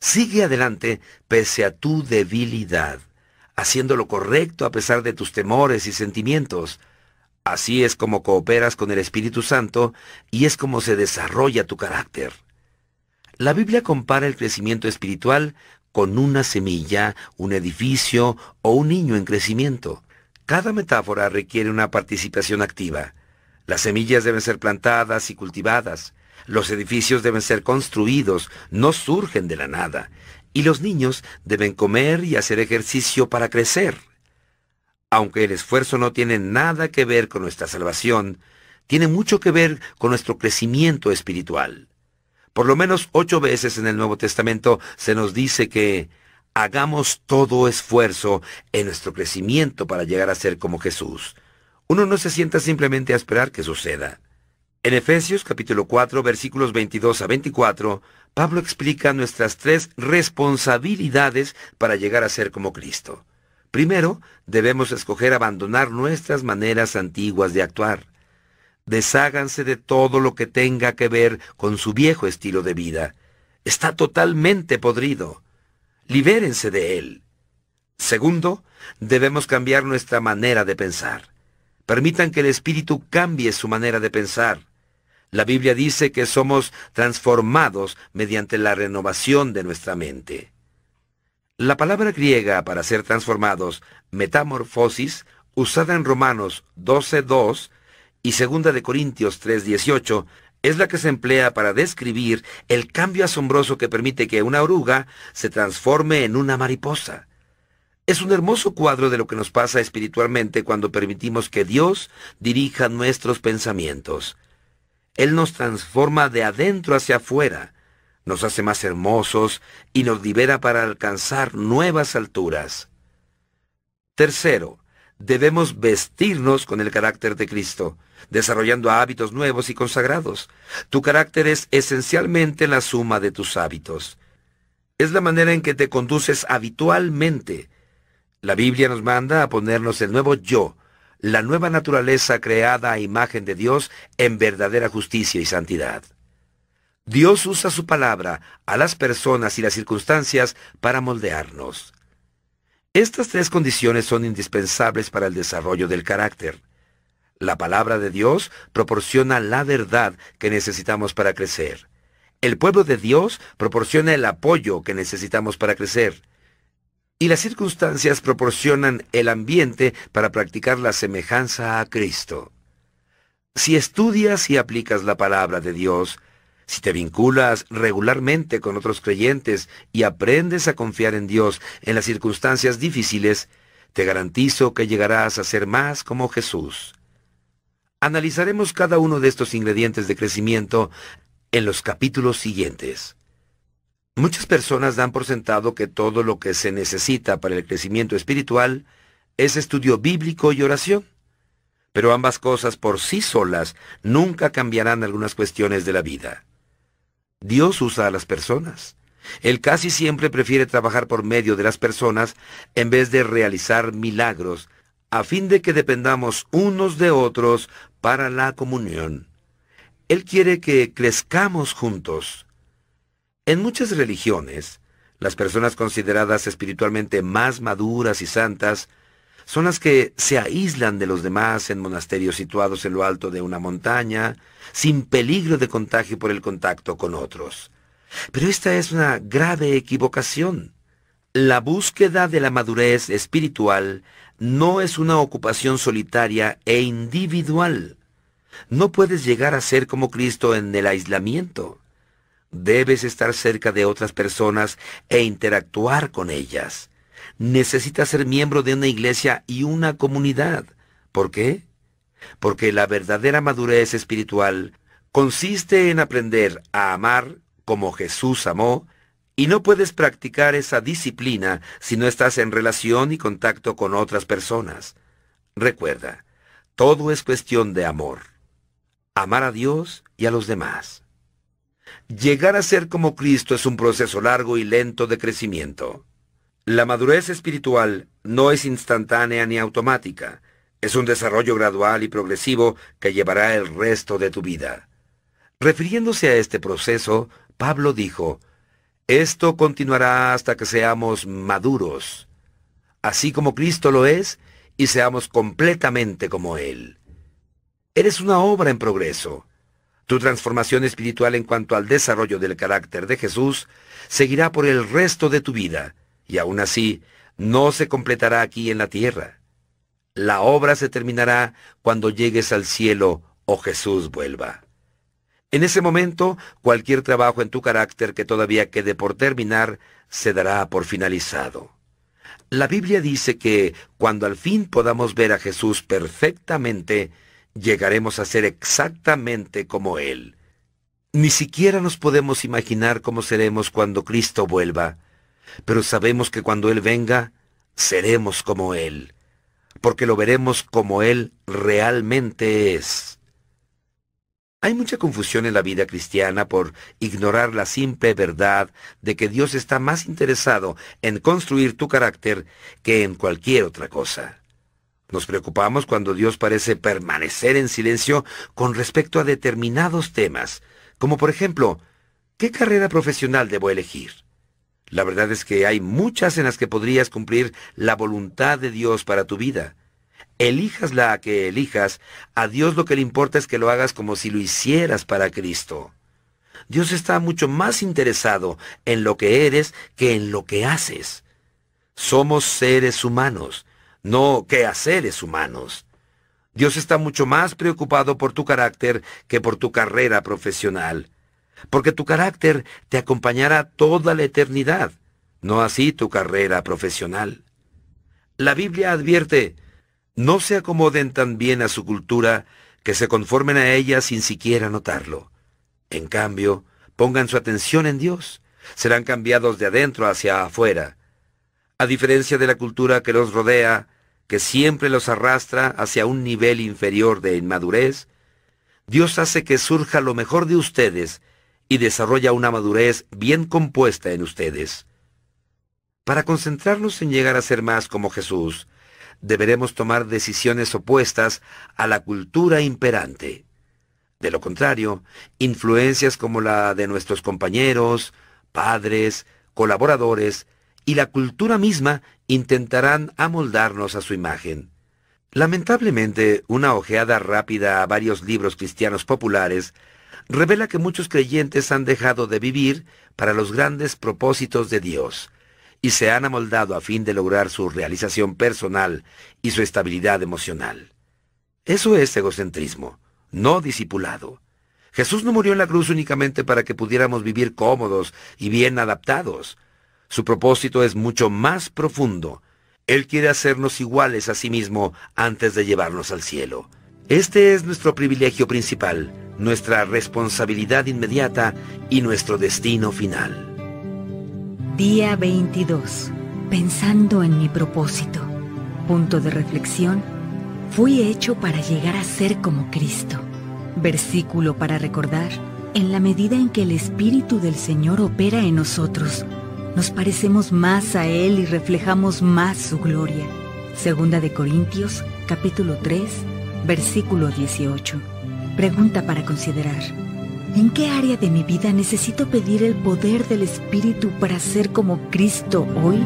Sigue adelante pese a tu debilidad, haciendo lo correcto a pesar de tus temores y sentimientos. Así es como cooperas con el Espíritu Santo y es como se desarrolla tu carácter. La Biblia compara el crecimiento espiritual con una semilla, un edificio o un niño en crecimiento. Cada metáfora requiere una participación activa. Las semillas deben ser plantadas y cultivadas. Los edificios deben ser construidos, no surgen de la nada. Y los niños deben comer y hacer ejercicio para crecer. Aunque el esfuerzo no tiene nada que ver con nuestra salvación, tiene mucho que ver con nuestro crecimiento espiritual. Por lo menos ocho veces en el Nuevo Testamento se nos dice que hagamos todo esfuerzo en nuestro crecimiento para llegar a ser como Jesús. Uno no se sienta simplemente a esperar que suceda. En Efesios capítulo 4 versículos 22 a 24, Pablo explica nuestras tres responsabilidades para llegar a ser como Cristo. Primero, debemos escoger abandonar nuestras maneras antiguas de actuar desháganse de todo lo que tenga que ver con su viejo estilo de vida. Está totalmente podrido. Libérense de él. Segundo, debemos cambiar nuestra manera de pensar. Permitan que el Espíritu cambie su manera de pensar. La Biblia dice que somos transformados mediante la renovación de nuestra mente. La palabra griega para ser transformados, metamorfosis, usada en Romanos 12.2, y segunda de Corintios 3:18 es la que se emplea para describir el cambio asombroso que permite que una oruga se transforme en una mariposa. Es un hermoso cuadro de lo que nos pasa espiritualmente cuando permitimos que Dios dirija nuestros pensamientos. Él nos transforma de adentro hacia afuera, nos hace más hermosos y nos libera para alcanzar nuevas alturas. Tercero, debemos vestirnos con el carácter de Cristo, desarrollando hábitos nuevos y consagrados. Tu carácter es esencialmente la suma de tus hábitos. Es la manera en que te conduces habitualmente. La Biblia nos manda a ponernos el nuevo yo, la nueva naturaleza creada a imagen de Dios en verdadera justicia y santidad. Dios usa su palabra a las personas y las circunstancias para moldearnos. Estas tres condiciones son indispensables para el desarrollo del carácter. La palabra de Dios proporciona la verdad que necesitamos para crecer. El pueblo de Dios proporciona el apoyo que necesitamos para crecer. Y las circunstancias proporcionan el ambiente para practicar la semejanza a Cristo. Si estudias y aplicas la palabra de Dios, si te vinculas regularmente con otros creyentes y aprendes a confiar en Dios en las circunstancias difíciles, te garantizo que llegarás a ser más como Jesús. Analizaremos cada uno de estos ingredientes de crecimiento en los capítulos siguientes. Muchas personas dan por sentado que todo lo que se necesita para el crecimiento espiritual es estudio bíblico y oración. Pero ambas cosas por sí solas nunca cambiarán algunas cuestiones de la vida. Dios usa a las personas. Él casi siempre prefiere trabajar por medio de las personas en vez de realizar milagros, a fin de que dependamos unos de otros para la comunión. Él quiere que crezcamos juntos. En muchas religiones, las personas consideradas espiritualmente más maduras y santas son las que se aíslan de los demás en monasterios situados en lo alto de una montaña, sin peligro de contagio por el contacto con otros. Pero esta es una grave equivocación. La búsqueda de la madurez espiritual no es una ocupación solitaria e individual. No puedes llegar a ser como Cristo en el aislamiento. Debes estar cerca de otras personas e interactuar con ellas. Necesitas ser miembro de una iglesia y una comunidad. ¿Por qué? Porque la verdadera madurez espiritual consiste en aprender a amar como Jesús amó, y no puedes practicar esa disciplina si no estás en relación y contacto con otras personas. Recuerda, todo es cuestión de amor. Amar a Dios y a los demás. Llegar a ser como Cristo es un proceso largo y lento de crecimiento. La madurez espiritual no es instantánea ni automática, es un desarrollo gradual y progresivo que llevará el resto de tu vida. Refiriéndose a este proceso, Pablo dijo, Esto continuará hasta que seamos maduros, así como Cristo lo es, y seamos completamente como Él. Eres una obra en progreso. Tu transformación espiritual en cuanto al desarrollo del carácter de Jesús seguirá por el resto de tu vida, y aún así no se completará aquí en la tierra. La obra se terminará cuando llegues al cielo o Jesús vuelva. En ese momento, cualquier trabajo en tu carácter que todavía quede por terminar se dará por finalizado. La Biblia dice que cuando al fin podamos ver a Jesús perfectamente, llegaremos a ser exactamente como Él. Ni siquiera nos podemos imaginar cómo seremos cuando Cristo vuelva, pero sabemos que cuando Él venga, seremos como Él, porque lo veremos como Él realmente es. Hay mucha confusión en la vida cristiana por ignorar la simple verdad de que Dios está más interesado en construir tu carácter que en cualquier otra cosa. Nos preocupamos cuando Dios parece permanecer en silencio con respecto a determinados temas, como por ejemplo, ¿qué carrera profesional debo elegir? La verdad es que hay muchas en las que podrías cumplir la voluntad de Dios para tu vida. Elijas la que elijas, a Dios lo que le importa es que lo hagas como si lo hicieras para Cristo. Dios está mucho más interesado en lo que eres que en lo que haces. Somos seres humanos, no quehaceres humanos. Dios está mucho más preocupado por tu carácter que por tu carrera profesional, porque tu carácter te acompañará toda la eternidad, no así tu carrera profesional. La Biblia advierte, no se acomoden tan bien a su cultura que se conformen a ella sin siquiera notarlo. En cambio, pongan su atención en Dios. Serán cambiados de adentro hacia afuera. A diferencia de la cultura que los rodea, que siempre los arrastra hacia un nivel inferior de inmadurez, Dios hace que surja lo mejor de ustedes y desarrolla una madurez bien compuesta en ustedes. Para concentrarnos en llegar a ser más como Jesús, deberemos tomar decisiones opuestas a la cultura imperante. De lo contrario, influencias como la de nuestros compañeros, padres, colaboradores y la cultura misma intentarán amoldarnos a su imagen. Lamentablemente, una ojeada rápida a varios libros cristianos populares revela que muchos creyentes han dejado de vivir para los grandes propósitos de Dios, y se han amoldado a fin de lograr su realización personal y su estabilidad emocional. Eso es egocentrismo, no discipulado. Jesús no murió en la cruz únicamente para que pudiéramos vivir cómodos y bien adaptados. Su propósito es mucho más profundo. Él quiere hacernos iguales a sí mismo antes de llevarnos al cielo. Este es nuestro privilegio principal, nuestra responsabilidad inmediata y nuestro destino final. Día 22. Pensando en mi propósito. Punto de reflexión. Fui hecho para llegar a ser como Cristo. Versículo para recordar. En la medida en que el Espíritu del Señor opera en nosotros, nos parecemos más a Él y reflejamos más su gloria. Segunda de Corintios, capítulo 3, versículo 18. Pregunta para considerar. ¿En qué área de mi vida necesito pedir el poder del Espíritu para ser como Cristo hoy?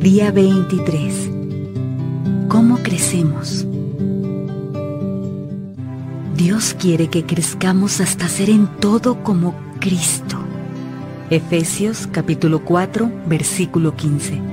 Día 23. ¿Cómo crecemos? Dios quiere que crezcamos hasta ser en todo como Cristo. Efesios capítulo 4, versículo 15.